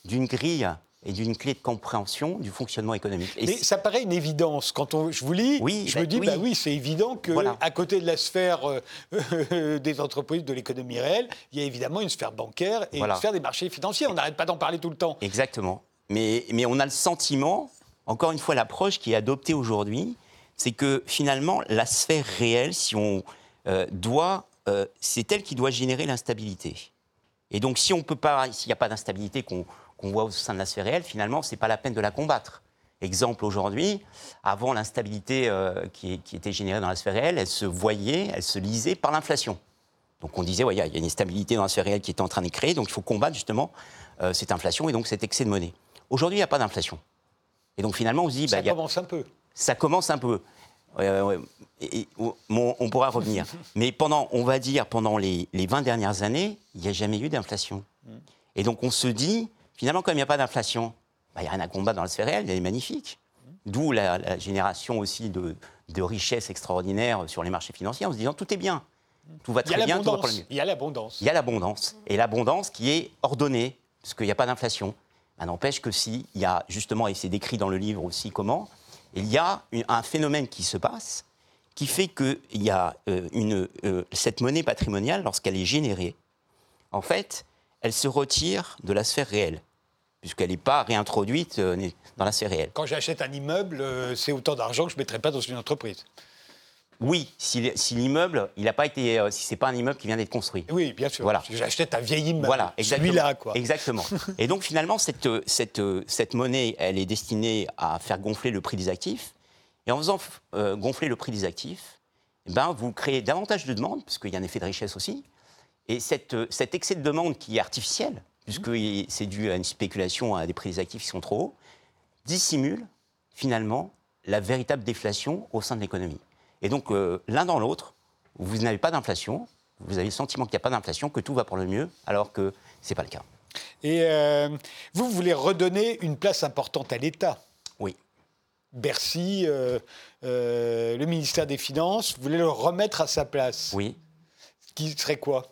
C: d'une grille et d'une clé de compréhension du fonctionnement économique. Et
A: Mais ça paraît une évidence. Quand on, je vous lis,
C: Oui,
A: je
C: bah,
A: me dis,
C: oui.
A: bah oui, c'est évident que
C: Voilà.
A: à côté de la sphère euh, [LAUGHS] des entreprises, de l'économie réelle, il y a évidemment une sphère bancaire et
C: Voilà.
A: une sphère des marchés financiers. On n'arrête pas d'en parler tout le temps.
C: Exactement. Mais, mais on a le sentiment, encore une fois, l'approche qui est adoptée aujourd'hui, c'est que finalement, la sphère réelle, si on euh, doit, euh, c'est elle qui doit générer l'instabilité. Et donc, si on peut pas, s'il n'y a pas d'instabilité qu'on voit au sein de la sphère réelle, finalement, c'est pas la peine de la combattre. Exemple aujourd'hui, avant l'instabilité euh, qui, qui était générée dans la sphère réelle, elle se voyait, elle se lisait par l'inflation. Donc on disait, ouais, il y a- il y a une instabilité dans la sphère réelle qui est en train de créer, donc il faut combattre justement euh, cette inflation et donc cet excès de monnaie. Aujourd'hui, il n'y a pas d'inflation. Et donc finalement, on se dit, bah,
A: ça
C: a-
A: commence un peu.
C: ça commence un peu. Ouais, et- et- on, on pourra revenir. [LAUGHS] Mais pendant, on va dire, pendant les, les 20 dernières années, il n'y a jamais eu d'inflation. Et donc on se dit, finalement, comme il n'y a pas d'inflation, bah, il n'y a rien à combattre dans la sphère réelle, elle est magnifique. D'où la, la génération aussi de, de richesses extraordinaires sur les marchés financiers, en se disant, tout est bien. Tout va très bien, tout va pour le mieux.
A: Il y a l'abondance.
C: Il y a l'abondance. Et l'abondance qui est ordonnée, parce qu'il n'y a pas d'inflation. Ça n'empêche que s'il y a justement, et c'est décrit dans le livre aussi comment, il y a un phénomène qui se passe qui fait que il y a, euh, euh, cette monnaie patrimoniale, lorsqu'elle est générée, en fait, elle se retire de la sphère réelle, puisqu'elle n'est pas réintroduite euh, dans la sphère réelle.
A: Quand j'achète un immeuble, c'est autant d'argent que je ne mettrais pas dans une entreprise.
C: Oui, si, l'immeuble, il n'a pas été, euh, si c'est pas un immeuble qui vient d'être construit.
A: Oui, bien sûr.
C: Voilà.
A: J'achète un vieil immeuble.
C: Voilà.
A: Celui-là, quoi.
C: Exactement. [LAUGHS] Et donc finalement, cette, euh, cette, euh, cette monnaie, elle est destinée à faire gonfler le prix des actifs. Et en faisant euh, gonfler le prix des actifs, eh ben, vous créez davantage de demandes, puisqu'il y a un effet de richesse aussi. Et cette, cet excès de demande qui est artificiel, puisque il- c'est dû à une spéculation à des prix des actifs qui sont trop hauts, dissimule finalement la véritable déflation au sein de l'économie. Et donc, euh, l'un dans l'autre, vous n'avez pas d'inflation, vous avez le sentiment qu'il n'y a pas d'inflation, que tout va pour le mieux, alors que ce n'est pas le cas.
A: Et euh, vous voulez redonner une place importante à l'État.
C: Oui.
A: Bercy, euh, euh, le ministère des Finances, vous voulez le remettre à sa place.
C: Oui.
A: Qui serait quoi?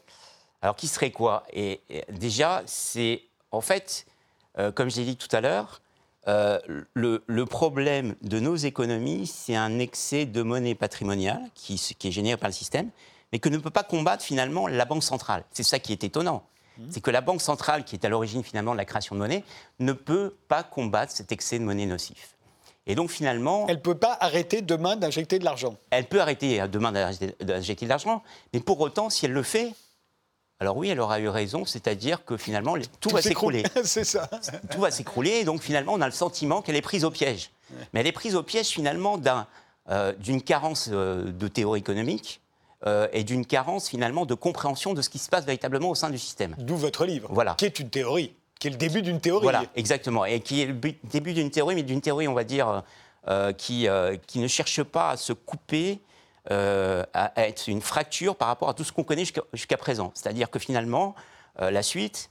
C: Alors, qui serait quoi? Et, et déjà, c'est en fait, comme je l'ai dit tout à l'heure, le, problème de nos économies, c'est un excès de monnaie patrimoniale qui, qui, est généré par le système, mais que ne peut pas combattre finalement la Banque centrale. C'est ça qui est étonnant. Mmh. C'est que la Banque centrale, qui est à l'origine finalement de la création de monnaie, ne peut pas combattre cet excès de monnaie nocif. Et donc finalement...
A: Elle ne peut pas arrêter demain d'injecter de l'argent.
C: Elle peut arrêter euh, demain d'injecter de l'argent, mais pour autant, si elle le fait, alors oui, elle aura eu raison, c'est-à-dire que finalement, tout, va s'écrouler. [LAUGHS]
A: C'est ça.
C: Tout va s'écrouler, et donc finalement, on a le sentiment qu'elle est prise au piège. Mais elle est prise au piège finalement euh, d'une carence euh, de théorie économique, et d'une carence finalement de compréhension de ce qui se passe véritablement au sein du système.
A: D'où votre livre,
C: voilà.
A: qui est une théorie qui est le début d'une théorie.
C: Voilà, exactement. Et qui est le début d'une théorie, mais d'une théorie, on va dire, euh, qui, euh, qui ne cherche pas à se couper, euh, à être une fracture par rapport à tout ce qu'on connaît jusqu'à présent. C'est-à-dire que finalement, la suite,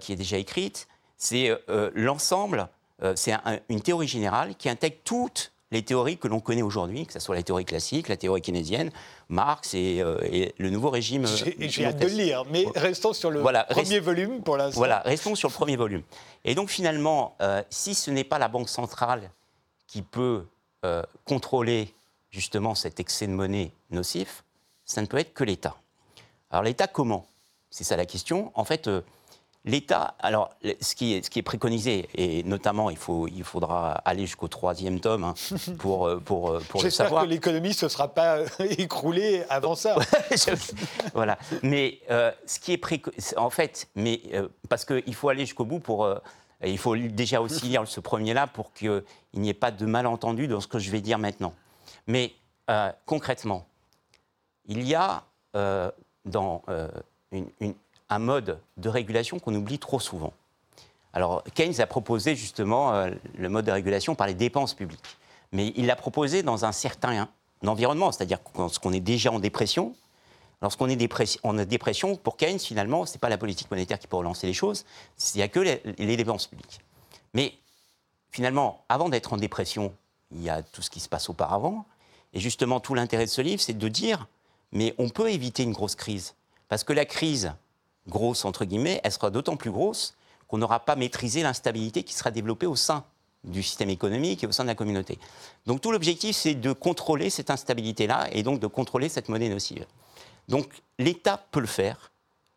C: qui est déjà écrite, c'est l'ensemble, c'est une théorie générale qui intègre toutes les théories que l'on connaît aujourd'hui, que ce soit la théorie classique, la théorie keynésienne, Marx et, euh, le nouveau régime.
A: J'ai hâte de le lire, mais restons sur le premier volume pour l'instant.
C: Voilà, restons sur le premier volume. Et donc finalement, euh, si ce n'est pas la Banque centrale qui peut euh, contrôler justement cet excès de monnaie nocif, ça ne peut être que l'État. Alors l'État comment? C'est ça la question. En fait, L'État, alors, ce qui, est, ce qui est préconisé, et notamment, il, faut, il faudra aller jusqu'au troisième tome hein, [LAUGHS] pour, euh, pour, euh, pour le savoir.
A: J'espère que l'économie ne se sera pas [LAUGHS] écroulée avant ça. [LAUGHS]
C: voilà. Mais euh, ce qui est préconisé, en fait, mais, parce qu'il faut aller jusqu'au bout pour. il faut déjà aussi lire ce premier-là pour qu'il n'y ait pas de malentendu dans ce que je vais dire maintenant. Mais concrètement, il y a dans une, une un mode de régulation qu'on oublie trop souvent. Alors, Keynes a proposé justement euh, le mode de régulation par les dépenses publiques. Mais il l'a proposé dans un certain environnement, c'est-à-dire lorsqu'on est déjà en dépression. Lorsqu'on est en dépression, pour Keynes, finalement, ce n'est pas la politique monétaire qui peut relancer les choses, il n'y a que les, les dépenses publiques. Mais finalement, avant d'être en dépression, il y a tout ce qui se passe auparavant. Et justement, tout l'intérêt de ce livre, c'est de dire, mais on peut éviter une grosse crise. Parce que la crise, grosse, entre guillemets, elle sera d'autant plus grosse qu'on n'aura pas maîtrisé l'instabilité qui sera développée au sein du système économique et au sein de la communauté. Donc tout l'objectif, c'est de contrôler cette instabilité-là et donc de contrôler cette monnaie nocive. Donc l'État peut le faire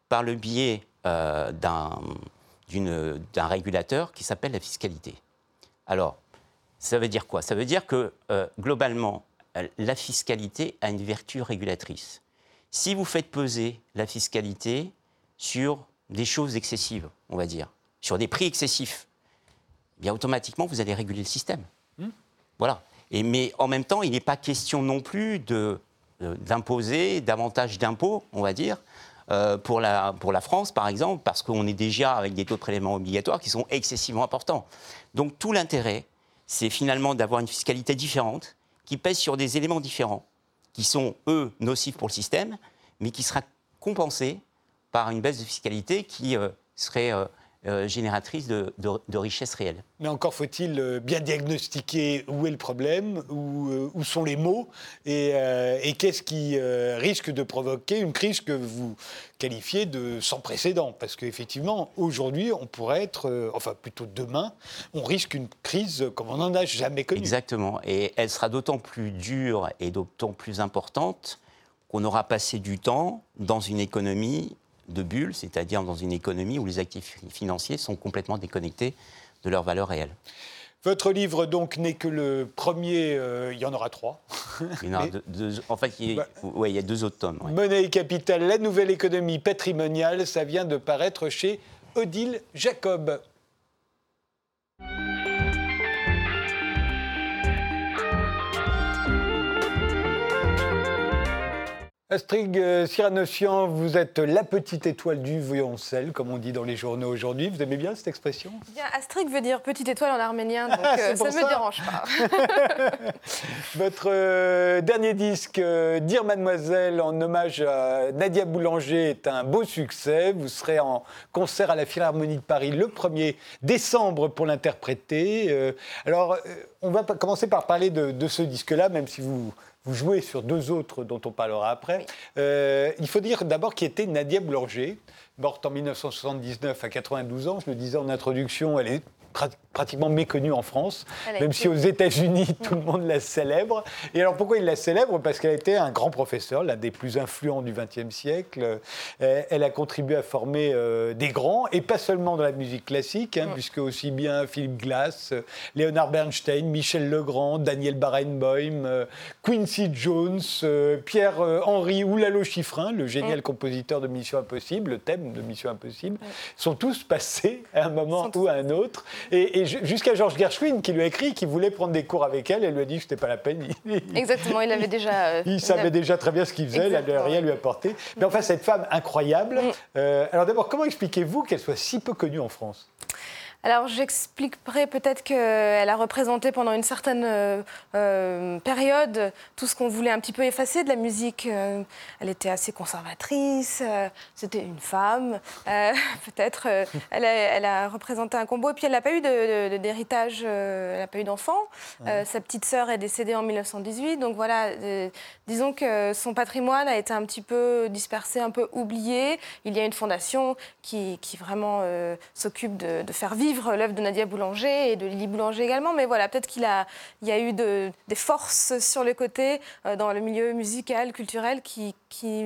C: par le biais euh, d'un régulateur qui s'appelle la fiscalité. Alors, ça veut dire quoi? Ça veut dire que euh, globalement, la fiscalité a une vertu régulatrice. Si vous faites peser la fiscalité sur des choses excessives, on va dire, sur des prix excessifs, eh bien automatiquement, vous allez réguler le système. Hmm. Voilà. Et, mais en même temps, il n'est pas question non plus de, d'imposer davantage d'impôts, on va dire, euh, pour, la, pour la France, par exemple, parce qu'on est déjà avec des taux de prélèvement obligatoires qui sont excessivement importants. Donc tout l'intérêt, c'est finalement d'avoir une fiscalité différente, qui pèse sur des éléments différents, qui sont, eux, nocifs pour le système, mais qui sera compensée par une baisse de fiscalité qui euh, serait euh, euh, génératrice de, de, richesses réelles.
A: Mais encore faut-il bien diagnostiquer où est le problème, où, où sont les maux, et, et qu'est-ce qui risque de provoquer une crise que vous qualifiez de sans précédent. Parce qu'effectivement, aujourd'hui, on pourrait être, enfin plutôt demain, on risque une crise comme on n'en a jamais connue.
C: Exactement. Et elle sera d'autant plus dure et d'autant plus importante qu'on aura passé du temps dans une économie de bulle, c'est-à-dire dans une économie où les actifs financiers sont complètement déconnectés de leur valeur réelle.
A: Votre livre, donc, n'est que le premier, euh, il y en aura trois.
C: Il [LAUGHS] en, fait, il y, a, bah, il y, a deux autres tomes.
A: Monnaie et capital, la nouvelle économie patrimoniale, ça vient de paraître chez Odile Jacob. Astrid euh, Cyranocian, vous êtes la petite étoile du violoncelle, comme on dit dans les journaux aujourd'hui. Vous aimez bien cette expression?
B: Bien, Astrid veut dire petite étoile en arménien, donc [LAUGHS] ah, euh, ça ne me dérange pas. [LAUGHS]
A: Votre euh, dernier disque, Dire Mademoiselle, en hommage à Nadia Boulanger, est un beau succès. Vous serez en concert à la Philharmonie de Paris le 1er décembre pour l'interpréter. alors, on va commencer par parler de ce disque-là, même si vous vous jouez sur deux autres dont on parlera après. Euh, il faut dire d'abord qui était Nadia Boulanger, morte en 1979 à 92 ans. Je le disais en introduction, elle est pratiquement méconnue en France, même si aux États-Unis, [LAUGHS] tout le monde la célèbre. Et alors pourquoi il la célèbre? Parce qu'elle a été un grand professeur, l'un des plus influents du XXe siècle. Euh, elle a contribué à former euh, des grands, et pas seulement dans la musique classique, hein, puisque aussi bien Philippe Glass, euh, Leonard Bernstein, Michel Legrand, Daniel Barenboim, Quincy Jones, Pierre-Henri Oulalo Chiffrin, le génial compositeur de Mission Impossible, le thème de Mission Impossible, sont tous passés à un moment ou à un autre. Et, jusqu'à Georges Gershwin qui lui a écrit qu'il voulait prendre des cours avec elle. Elle lui a dit que ce n'était pas la peine. [LAUGHS]
B: Exactement, il avait déjà.
A: Euh, il savait déjà très bien ce qu'il faisait, il n'avait rien lui apporter. Mais enfin, cette femme incroyable. Mm. Euh, alors d'abord, comment expliquez-vous qu'elle soit si peu connue en France?
B: Alors j'expliquerai peut-être qu'elle a représenté pendant une certaine euh, euh, période tout ce qu'on voulait un petit peu effacer de la musique. Euh, elle était assez conservatrice, c'était une femme, [LAUGHS] peut-être. Elle, elle, a représenté un combo et puis elle n'a pas eu d'héritage, elle n'a pas eu d'enfant. sa petite sœur est décédée en 1918, donc voilà, disons que son patrimoine a été un petit peu dispersé, un peu oublié. Il y a une fondation qui, qui vraiment s'occupe de, de faire vivre l'œuvre de Nadia Boulanger et de Lily Boulanger également. Mais voilà, peut-être qu'il a, il y a eu des forces sur le côté euh, dans le milieu musical, culturel, qui, qui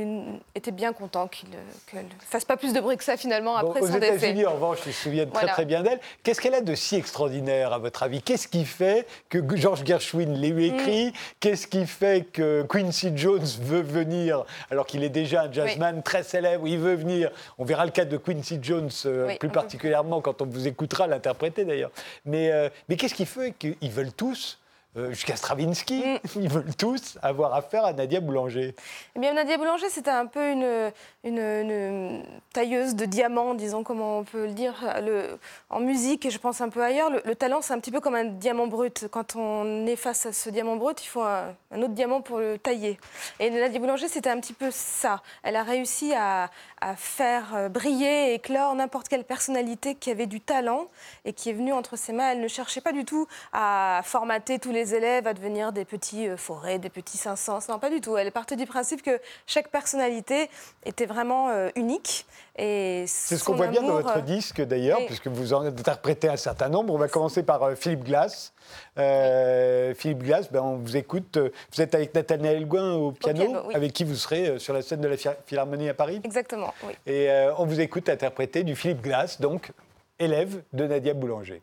B: étaient bien contents qu'il ne fasse pas plus de bruit que ça finalement après
A: bon,
B: son décès.
A: Aux États-Unis, en revanche, ils se souviennent très très bien d'elle. Qu'est-ce qu'elle a de si extraordinaire, à votre avis? Qu'est-ce qui fait que George Gershwin l'ait mm. écrit? Qu'est-ce qui fait que Quincy Jones veut venir, alors qu'il est déjà un jazzman très célèbre, il veut venir? On verra le cas de Quincy Jones euh, plus particulièrement quand on vous écoutera l'interpréter d'ailleurs. Mais, euh, mais qu'est-ce qui fait? Qu'ils veulent tous euh, jusqu'à Stravinsky, mm. [LAUGHS] ils veulent tous avoir affaire à Nadia Boulanger.
B: Eh bien, Nadia Boulanger, c'était un peu une, une, tailleuse de diamants, disons, comment on peut le dire. Le, en musique, et je pense un peu ailleurs, le, talent, c'est un petit peu comme un diamant brut. Quand on est face à ce diamant brut, il faut un, autre diamant pour le tailler. Et Nadia Boulanger, c'était un petit peu ça. Elle a réussi à, à faire euh, briller et éclore n'importe quelle personnalité qui avait du talent et qui est venue entre ses mains. Elle ne cherchait pas du tout à formater tous les élèves à devenir des petits euh, forêts, des petits 500. Non, pas du tout. Elle partait du principe que chaque personnalité était vraiment euh, unique.
A: C'est ce qu'on voit bien dans votre euh, disque d'ailleurs, puisque vous en interprétez un certain nombre. On va commencer par Philippe Glass. Philippe Glass, ben, on vous écoute. Vous êtes avec Nathaniel Elgouin au piano, avec qui vous serez sur la scène de la Philharmonie à Paris.
B: Exactement, oui.
A: Et on vous écoute interpréter du Philippe Glass, donc élève de Nadia Boulanger.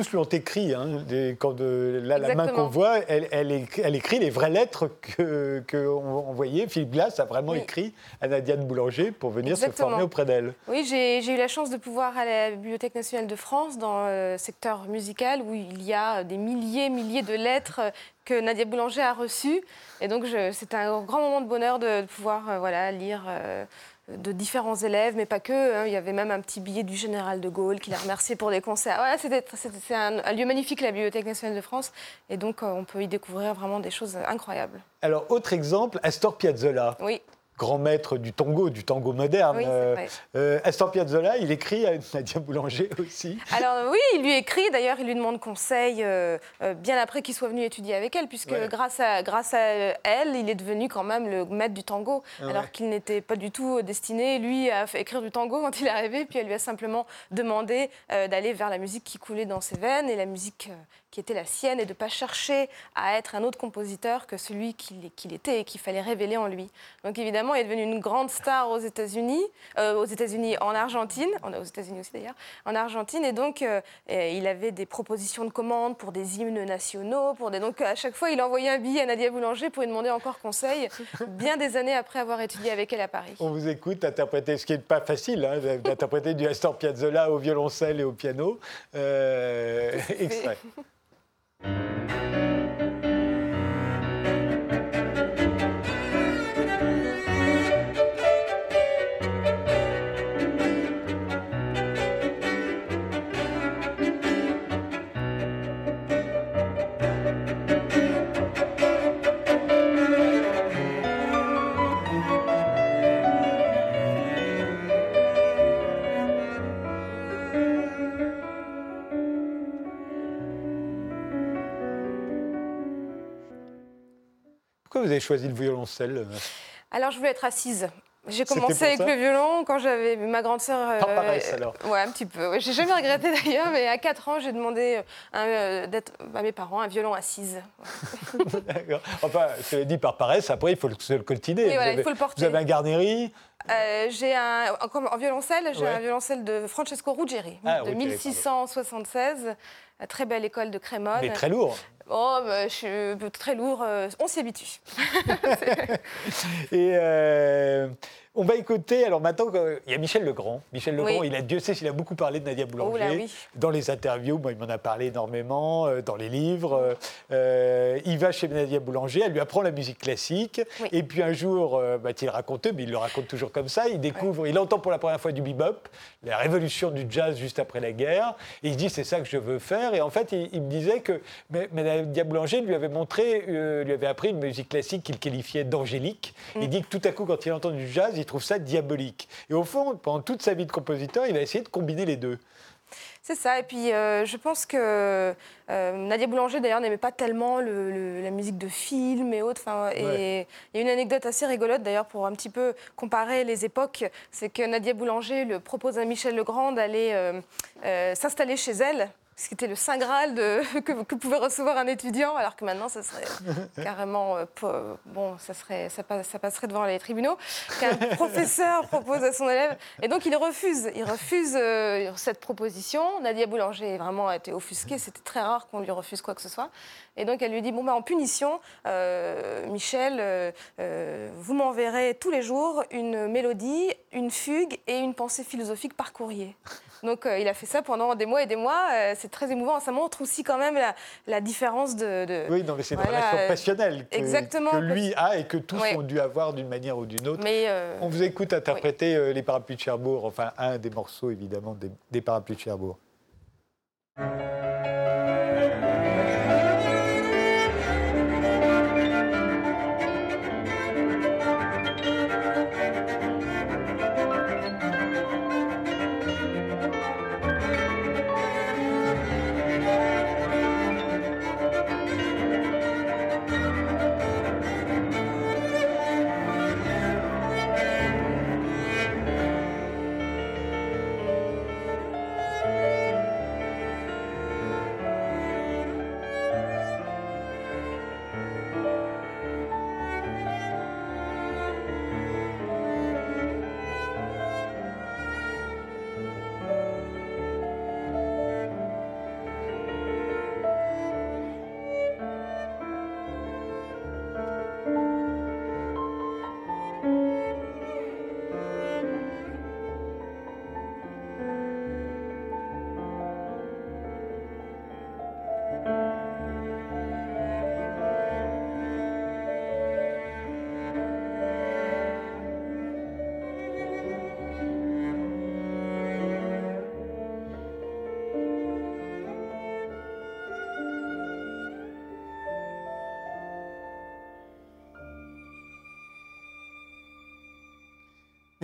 A: Tous lui ont écrit. Hein, quand de, la main qu'on voit, elle, elle, écrit les vraies lettres qu'on que envoyait. Philippe Glass a vraiment écrit à Nadiane Boulanger pour venir se former auprès d'elle.
B: Oui, j'ai eu la chance de pouvoir aller à la Bibliothèque nationale de France dans le secteur musical où il y a des milliers, milliers de lettres que Nadia Boulanger a reçues. Et donc, c'est un grand moment de bonheur de, pouvoir euh, voilà, lire. Euh, de différents élèves, mais pas que. Hein. Il y avait même un petit billet du général de Gaulle qui l'a remercié pour des concerts. Voilà, c'est un, lieu magnifique, la Bibliothèque nationale de France, et donc euh, on peut y découvrir vraiment des choses incroyables.
A: Alors, autre exemple, Astor Piazzolla.
B: Oui
A: grand maître du tango, du tango moderne.
B: Oui,
A: euh, Astor Piazzolla, il écrit à Nadia Boulanger aussi.
B: Alors oui, il lui écrit. D'ailleurs, il lui demande conseil bien après qu'il soit venu étudier avec elle, puisque grâce, à, grâce à elle, il est devenu quand même le maître du tango, ah alors qu'il n'était pas du tout destiné, lui, à écrire du tango quand il est arrivé. Puis elle lui a simplement demandé d'aller vers la musique qui coulait dans ses veines et la musique qui était la sienne et de ne pas chercher à être un autre compositeur que celui qu'il était et qu'il fallait révéler en lui. Donc évidemment, il est devenu une grande star aux États-Unis, euh, aux États-Unis, en Argentine, aux États-Unis aussi d'ailleurs, en Argentine, et donc euh, il avait des propositions de commandes pour des hymnes nationaux, pour des... donc à chaque fois il envoyait un billet à Nadia Boulanger pour lui demander encore conseil, bien des années après avoir étudié avec elle à Paris.
A: On vous écoute interpréter, ce qui n'est pas facile, hein, d'interpréter du Astor Piazzolla au violoncelle et au piano. Euh, [LAUGHS] extrait. Música Pourquoi vous avez choisi le violoncelle euh
B: Alors, je voulais être assise. J'ai commencé avec le violon quand j'avais ma grande sœur.
A: Par paresse alors
B: Ouais, un petit peu. J'ai jamais regretté [LAUGHS] d'ailleurs, mais à 4 ans, j'ai demandé euh, d'être à mes parents un violon assise. [LAUGHS]
A: D'accord. Enfin, c'est dit par paresse, après il faut se le coltiner.
B: Voilà, il faut le porter.
A: Vous avez un garnéri
B: euh, j'ai un, en, violoncelle, j'ai un violoncelle de Francesco Ruggieri, ah, de 1676, très belle école de Crémone.
A: Mais très lourd.
B: Oh, bah, je suis très lourd, euh, on s'y habitue. [LAUGHS] [LAUGHS]
A: Et euh, on va écouter, alors maintenant, il y a Michel Legrand. Michel Legrand, il a, Dieu sait s'il a beaucoup parlé de Nadia Boulanger. Dans les interviews, il m'en a parlé énormément, euh, dans les livres. Euh, il va chez Nadia Boulanger, elle lui apprend la musique classique. Et puis un jour, euh, bah, il raconte, mais il le raconte toujours comme ça, il découvre, il entend pour la première fois du bebop, la révolution du jazz juste après la guerre. Et il se dit, c'est ça que je veux faire. Et en fait, il, me disait que Nadia Boulanger lui avait montré, lui avait appris une musique classique qu'il qualifiait d'angélique. Il mm. dit que tout à coup, quand il entend du jazz, il trouve ça diabolique. Et au fond, pendant toute sa vie de compositeur, il a essayé de combiner les deux.
B: C'est ça. Et puis, euh, je pense que euh, Nadia Boulanger, d'ailleurs, n'aimait pas tellement la musique de film et autres. Et il y a une anecdote assez rigolote, d'ailleurs, pour un petit peu comparer les époques. C'est que Nadia Boulanger le propose à Michel Legrand d'aller euh, s'installer chez elle ce qui était le saint graal de, [LAUGHS] que, pouvait recevoir un étudiant, alors que maintenant, ça serait [LAUGHS] carrément, euh, bon, ça, serait, ça, passerait devant les tribunaux, qu'un [LAUGHS] professeur propose à son élève. Et donc, il refuse, il refuse euh, cette proposition. Nadia Boulanger vraiment été offusquée, c'était très rare qu'on lui refuse quoi que ce soit. Et donc, elle lui dit, bon, ben, en punition, euh, Michel, vous m'enverrez tous les jours une mélodie, une fugue et une pensée philosophique par courrier. Donc euh, il a fait ça pendant des mois et des mois. Euh, c'est très émouvant. Ça montre aussi quand même la, différence de,
A: Oui, non, mais c'est une relation passionnelle que, lui a et que tous ont dû avoir d'une manière ou d'une autre. Mais euh, On vous écoute interpréter les parapluies de Cherbourg, enfin un des morceaux évidemment des, des parapluies de Cherbourg.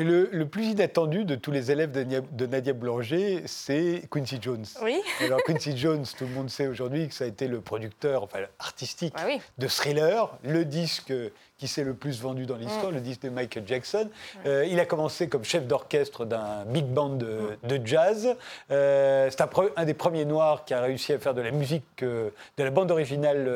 A: Le, le, plus inattendu de tous les élèves de Nadia, de Nadia Boulanger, c'est Quincy Jones.
B: Oui.
A: Alors Quincy Jones, tout le monde sait aujourd'hui que ça a été le producteur enfin, artistique
B: oui.
A: de Thriller, le disque qui s'est le plus vendu dans l'histoire, le disque de Michael Jackson. Euh, il a commencé comme chef d'orchestre d'un big band de, de jazz. Euh, c'est un, des premiers noirs qui a réussi à faire de la musique, euh, de la bande originale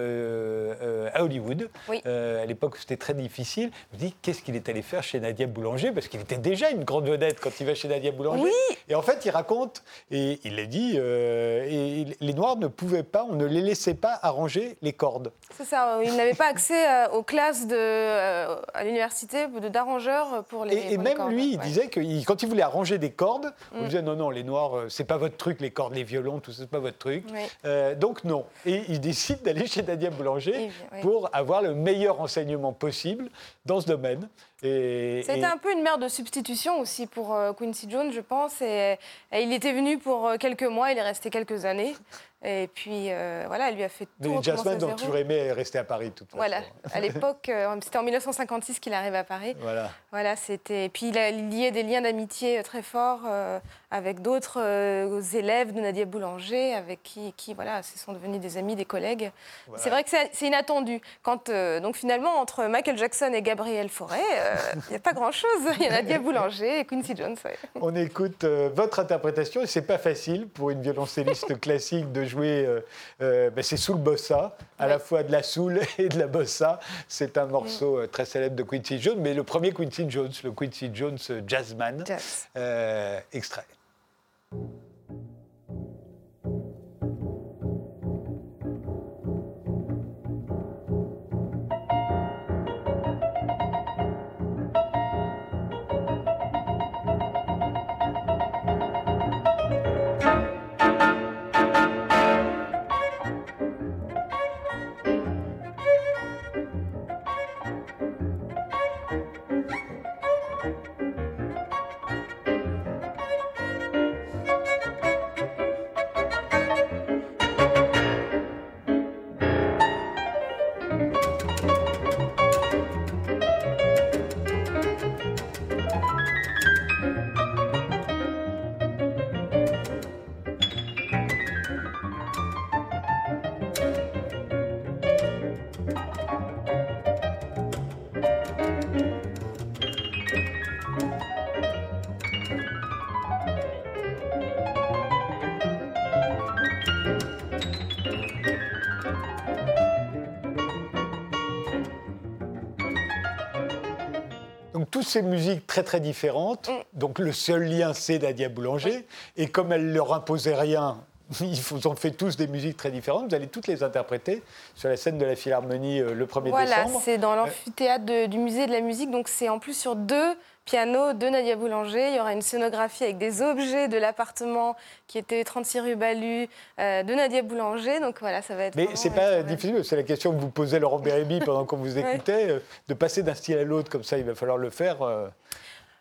A: à Hollywood.
B: Oui.
A: À l'époque, c'était très difficile. Je me dis, qu'est-ce qu'il est allé faire chez Nadia Boulanger? Parce qu'il était déjà une grande vedette quand il va chez Nadia Boulanger.
B: Oui.
A: Et en fait, il raconte, et il l'a dit, euh, et les Noirs ne pouvaient pas, on ne les laissait pas arranger les cordes.
B: C'est ça, euh, il n'avait pas accès euh, aux classes de, euh, à l'université d'arrangeurs pour les.
A: Et, et
B: pour les
A: même
B: cordes.
A: lui, il disait que il- quand il voulait arranger des cordes, on
B: Mm.
A: disait non, non, les Noirs, c'est pas votre truc, les cordes, les violons, tout ça, c'est pas votre truc.
B: Oui.
A: Euh, donc non. Et il décide d'aller chez Nadia Boulanger
B: Et- oui.
A: pour avoir le meilleur enseignement possible dans ce domaine. Et-
B: été un peu une mère de substitution aussi pour euh, Quincy Jones, je pense. Et, et il était venu pour euh, quelques mois, il est resté quelques années. Et puis euh, voilà, elle lui a fait tout
A: mais Jasmine, donc toujours aimé rester à Paris, de toute façon.
B: Voilà, à l'époque, c'était en 1956 qu'il arrive à Paris.
A: Voilà.
B: Voilà, c'était. Et puis il a lié des liens d'amitié très forts euh, avec d'autres euh, élèves de Nadia Boulanger, avec qui, qui voilà, ce sont devenus des amis, des collègues.
A: Voilà.
B: C'est vrai que c'est inattendu. Quand euh, donc finalement entre Michael Jackson et Gabriel Fauré, euh, [LAUGHS] il n'y a pas grand-chose. Il y a Nadia Boulanger et Quincy Jones. ouais.
A: On écoute euh, votre interprétation et c'est pas facile pour une violoncelliste [LAUGHS] classique de jouer. euh, euh, ben, c'est sous le bossa, à la fois de la soul [LAUGHS] et de la bossa. C'est un morceau
B: Mm.
A: euh, très célèbre de Quincy Jones, mais le premier Quincy Jones, le Quincy Jones euh, Jazzman,
B: Jazz.
A: euh, extrait. Donc toutes ces musiques très très différentes.
B: Mm.
A: Donc le seul lien c'est Nadia Boulanger. Et comme elle leur imposait rien, [LAUGHS] ils vous ont fait tous des musiques très différentes. Vous allez toutes les interpréter sur la scène de la Philharmonie euh, le 1er
B: Voilà,
A: décembre.
B: c'est dans l'amphithéâtre de- du musée de la musique. Donc c'est en plus sur deux pianos de Nadia Boulanger. Il y aura une scénographie avec des objets de l'appartement qui était 36 rue Balu euh, de Nadia Boulanger. Donc voilà, ça va être.
A: Mais c'est pas difficile, c'est la question que vous posez Laurent Bérébi pendant qu'on vous [LAUGHS] écoutait, euh, de passer d'un style à l'autre comme ça, il va falloir le faire. euh,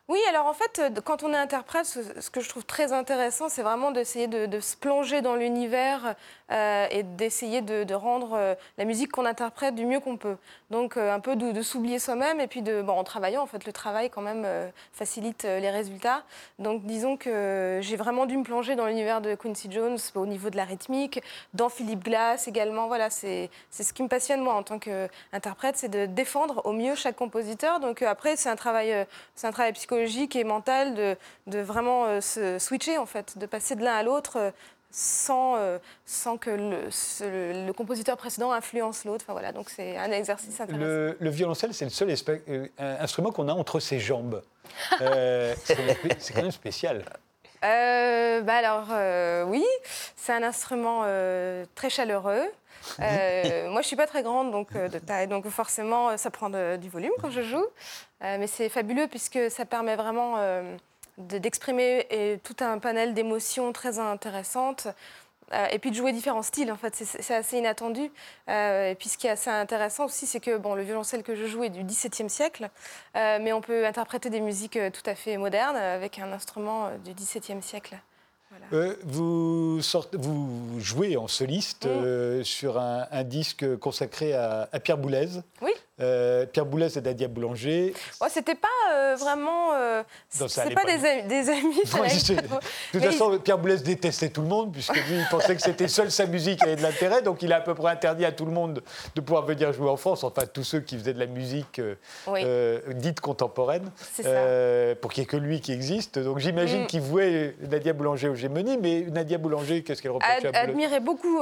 B: Oui, alors en fait, euh, quand on est interprète, ce, que je trouve très intéressant, c'est vraiment d'essayer de, de se plonger dans l'univers euh, et d'essayer de, rendre euh, la musique qu'on interprète du mieux qu'on peut. Donc euh, un peu de, s'oublier soi-même et puis de, bon, en travaillant, en fait, le travail quand même facilite les résultats. Donc disons que j'ai vraiment dû me plonger dans l'univers de Quincy Jones au niveau de la rythmique, dans Philippe Glass également. Voilà, c'est ce qui me passionne moi en tant qu'interprète, c'est de défendre au mieux chaque compositeur. Donc après, c'est un travail, un travail psychologique et mental de, de vraiment se switcher en fait, de passer de l'un à l'autre. Sans, euh, sans que le, ce- le compositeur précédent influence l'autre. Enfin, voilà, donc c'est un exercice intéressant.
A: Le, le violoncelle, c'est le seul euh, instrument qu'on a entre ses jambes. Euh, [LAUGHS] c'est quand même spécial.
B: Bah alors oui, c'est un instrument très chaleureux. Euh, [LAUGHS] moi, je suis pas très grande donc euh, de taille, donc forcément, ça prend de- du volume quand je joue. Euh, mais c'est fabuleux puisque ça permet vraiment de- d'exprimer tout un panel d'émotions très intéressantes. Euh, et puis de jouer différents styles, en fait, c'est- assez inattendu. Euh, et puis ce qui est assez intéressant aussi, c'est que bon, le violoncelle que je joue est du XVIIe siècle, euh, mais on peut interpréter des musiques tout à fait modernes avec un instrument du XVIIe siècle. Voilà.
A: Vous, sortez- vous jouez en soliste sur un, un disque consacré à, à Pierre Boulez.
B: Oui.
A: Euh, Pierre Boulez et Nadia Boulanger.
B: Oh, c'était pas euh, vraiment. Euh, c'est pas, des, amis. Des amis
A: de toute façon, Pierre Boulez détestait tout le monde, puisque lui, il pensait que c'était seule sa musique qui avait de l'intérêt. Donc, il a à peu près interdit à tout le monde de pouvoir venir jouer en France. Enfin, tous ceux qui faisaient de la musique dite contemporaine. pour qu'il n'y ait que lui qui existe. Donc, j'imagine mm. qu'il vouait Nadia Boulanger aux Gémonies. Mais Nadia Boulanger, qu'est-ce qu'elle reprochait
B: à Boulez? admirait beaucoup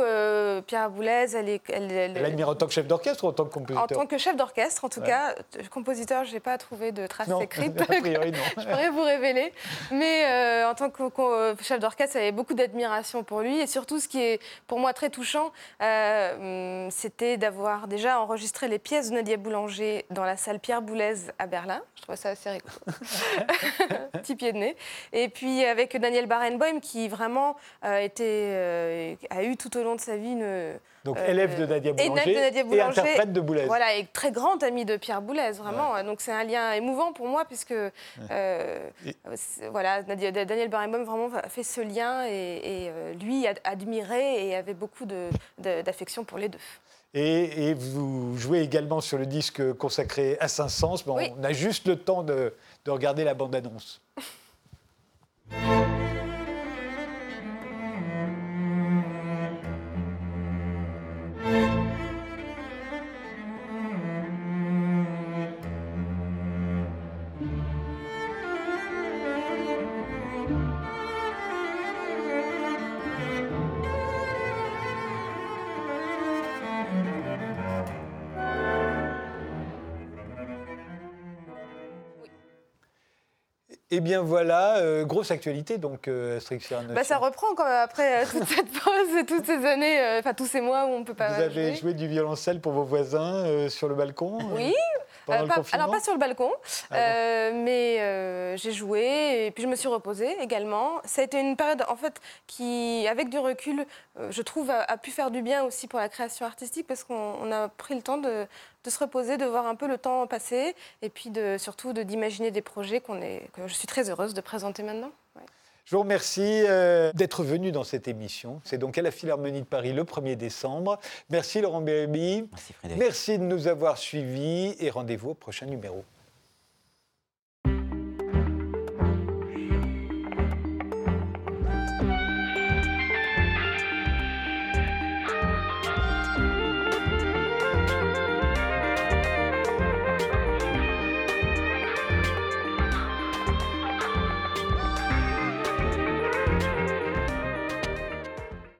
B: Pierre Boulez.
A: Elle, elle, elle, admire en tant que chef d'orchestre ou en tant que compositeur?
B: En tant que chef d'orchestre orchestre, en tout cas. Compositeur, je n'ai pas trouvé de traces écrites. [LAUGHS] [LAUGHS] je pourrais vous révéler. Mais euh, en tant que euh, chef d'orchestre, j'avais beaucoup d'admiration pour lui. Et surtout, ce qui est pour moi très touchant, euh, c'était d'avoir déjà enregistré les pièces de Nadia Boulanger dans la salle Pierre Boulez à Berlin. Je trouvais ça assez rigolo. [LAUGHS] Petit pied de nez. Et puis avec Daniel Barenboim, qui vraiment était, a eu tout au long de sa vie une
A: donc élève de Nadia Boulanger, et interprète de Boulez.
B: Voilà, et très grand ami de Pierre Boulez, vraiment. Donc c'est un lien émouvant pour moi, puisque euh, voilà, Daniel Barenboim vraiment fait ce lien et, euh, lui admirait et avait beaucoup d'affection pour les deux.
A: Et, vous jouez également sur le disque consacré à Saint-Saëns. Bon, On a juste le temps de, de regarder la bande-annonce. Eh bien voilà, euh, grosse actualité donc euh,
B: bah, Ça reprend quand après euh, toute cette pause, toutes ces années, enfin tous ces mois où on ne peut pas.
A: Vous avez joué du violoncelle pour vos voisins sur le balcon
B: Oui, euh, alors pas sur le balcon, ah euh, mais euh, j'ai joué et puis je me suis reposée également. Ça a été une période en fait qui, avec du recul, je trouve a, pu faire du bien aussi pour la création artistique parce qu'on a pris le temps de, se reposer, de voir un peu le temps passer et puis de, surtout d'imaginer des projets qu'on est, que je suis très heureuse de présenter maintenant.
A: Je vous remercie euh, d'être venu dans cette émission. C'est donc à la Philharmonie de Paris le 1er décembre. Merci Laurent Bérébi.
C: Merci Frédéric.
A: Merci de nous avoir suivis et rendez-vous au prochain numéro.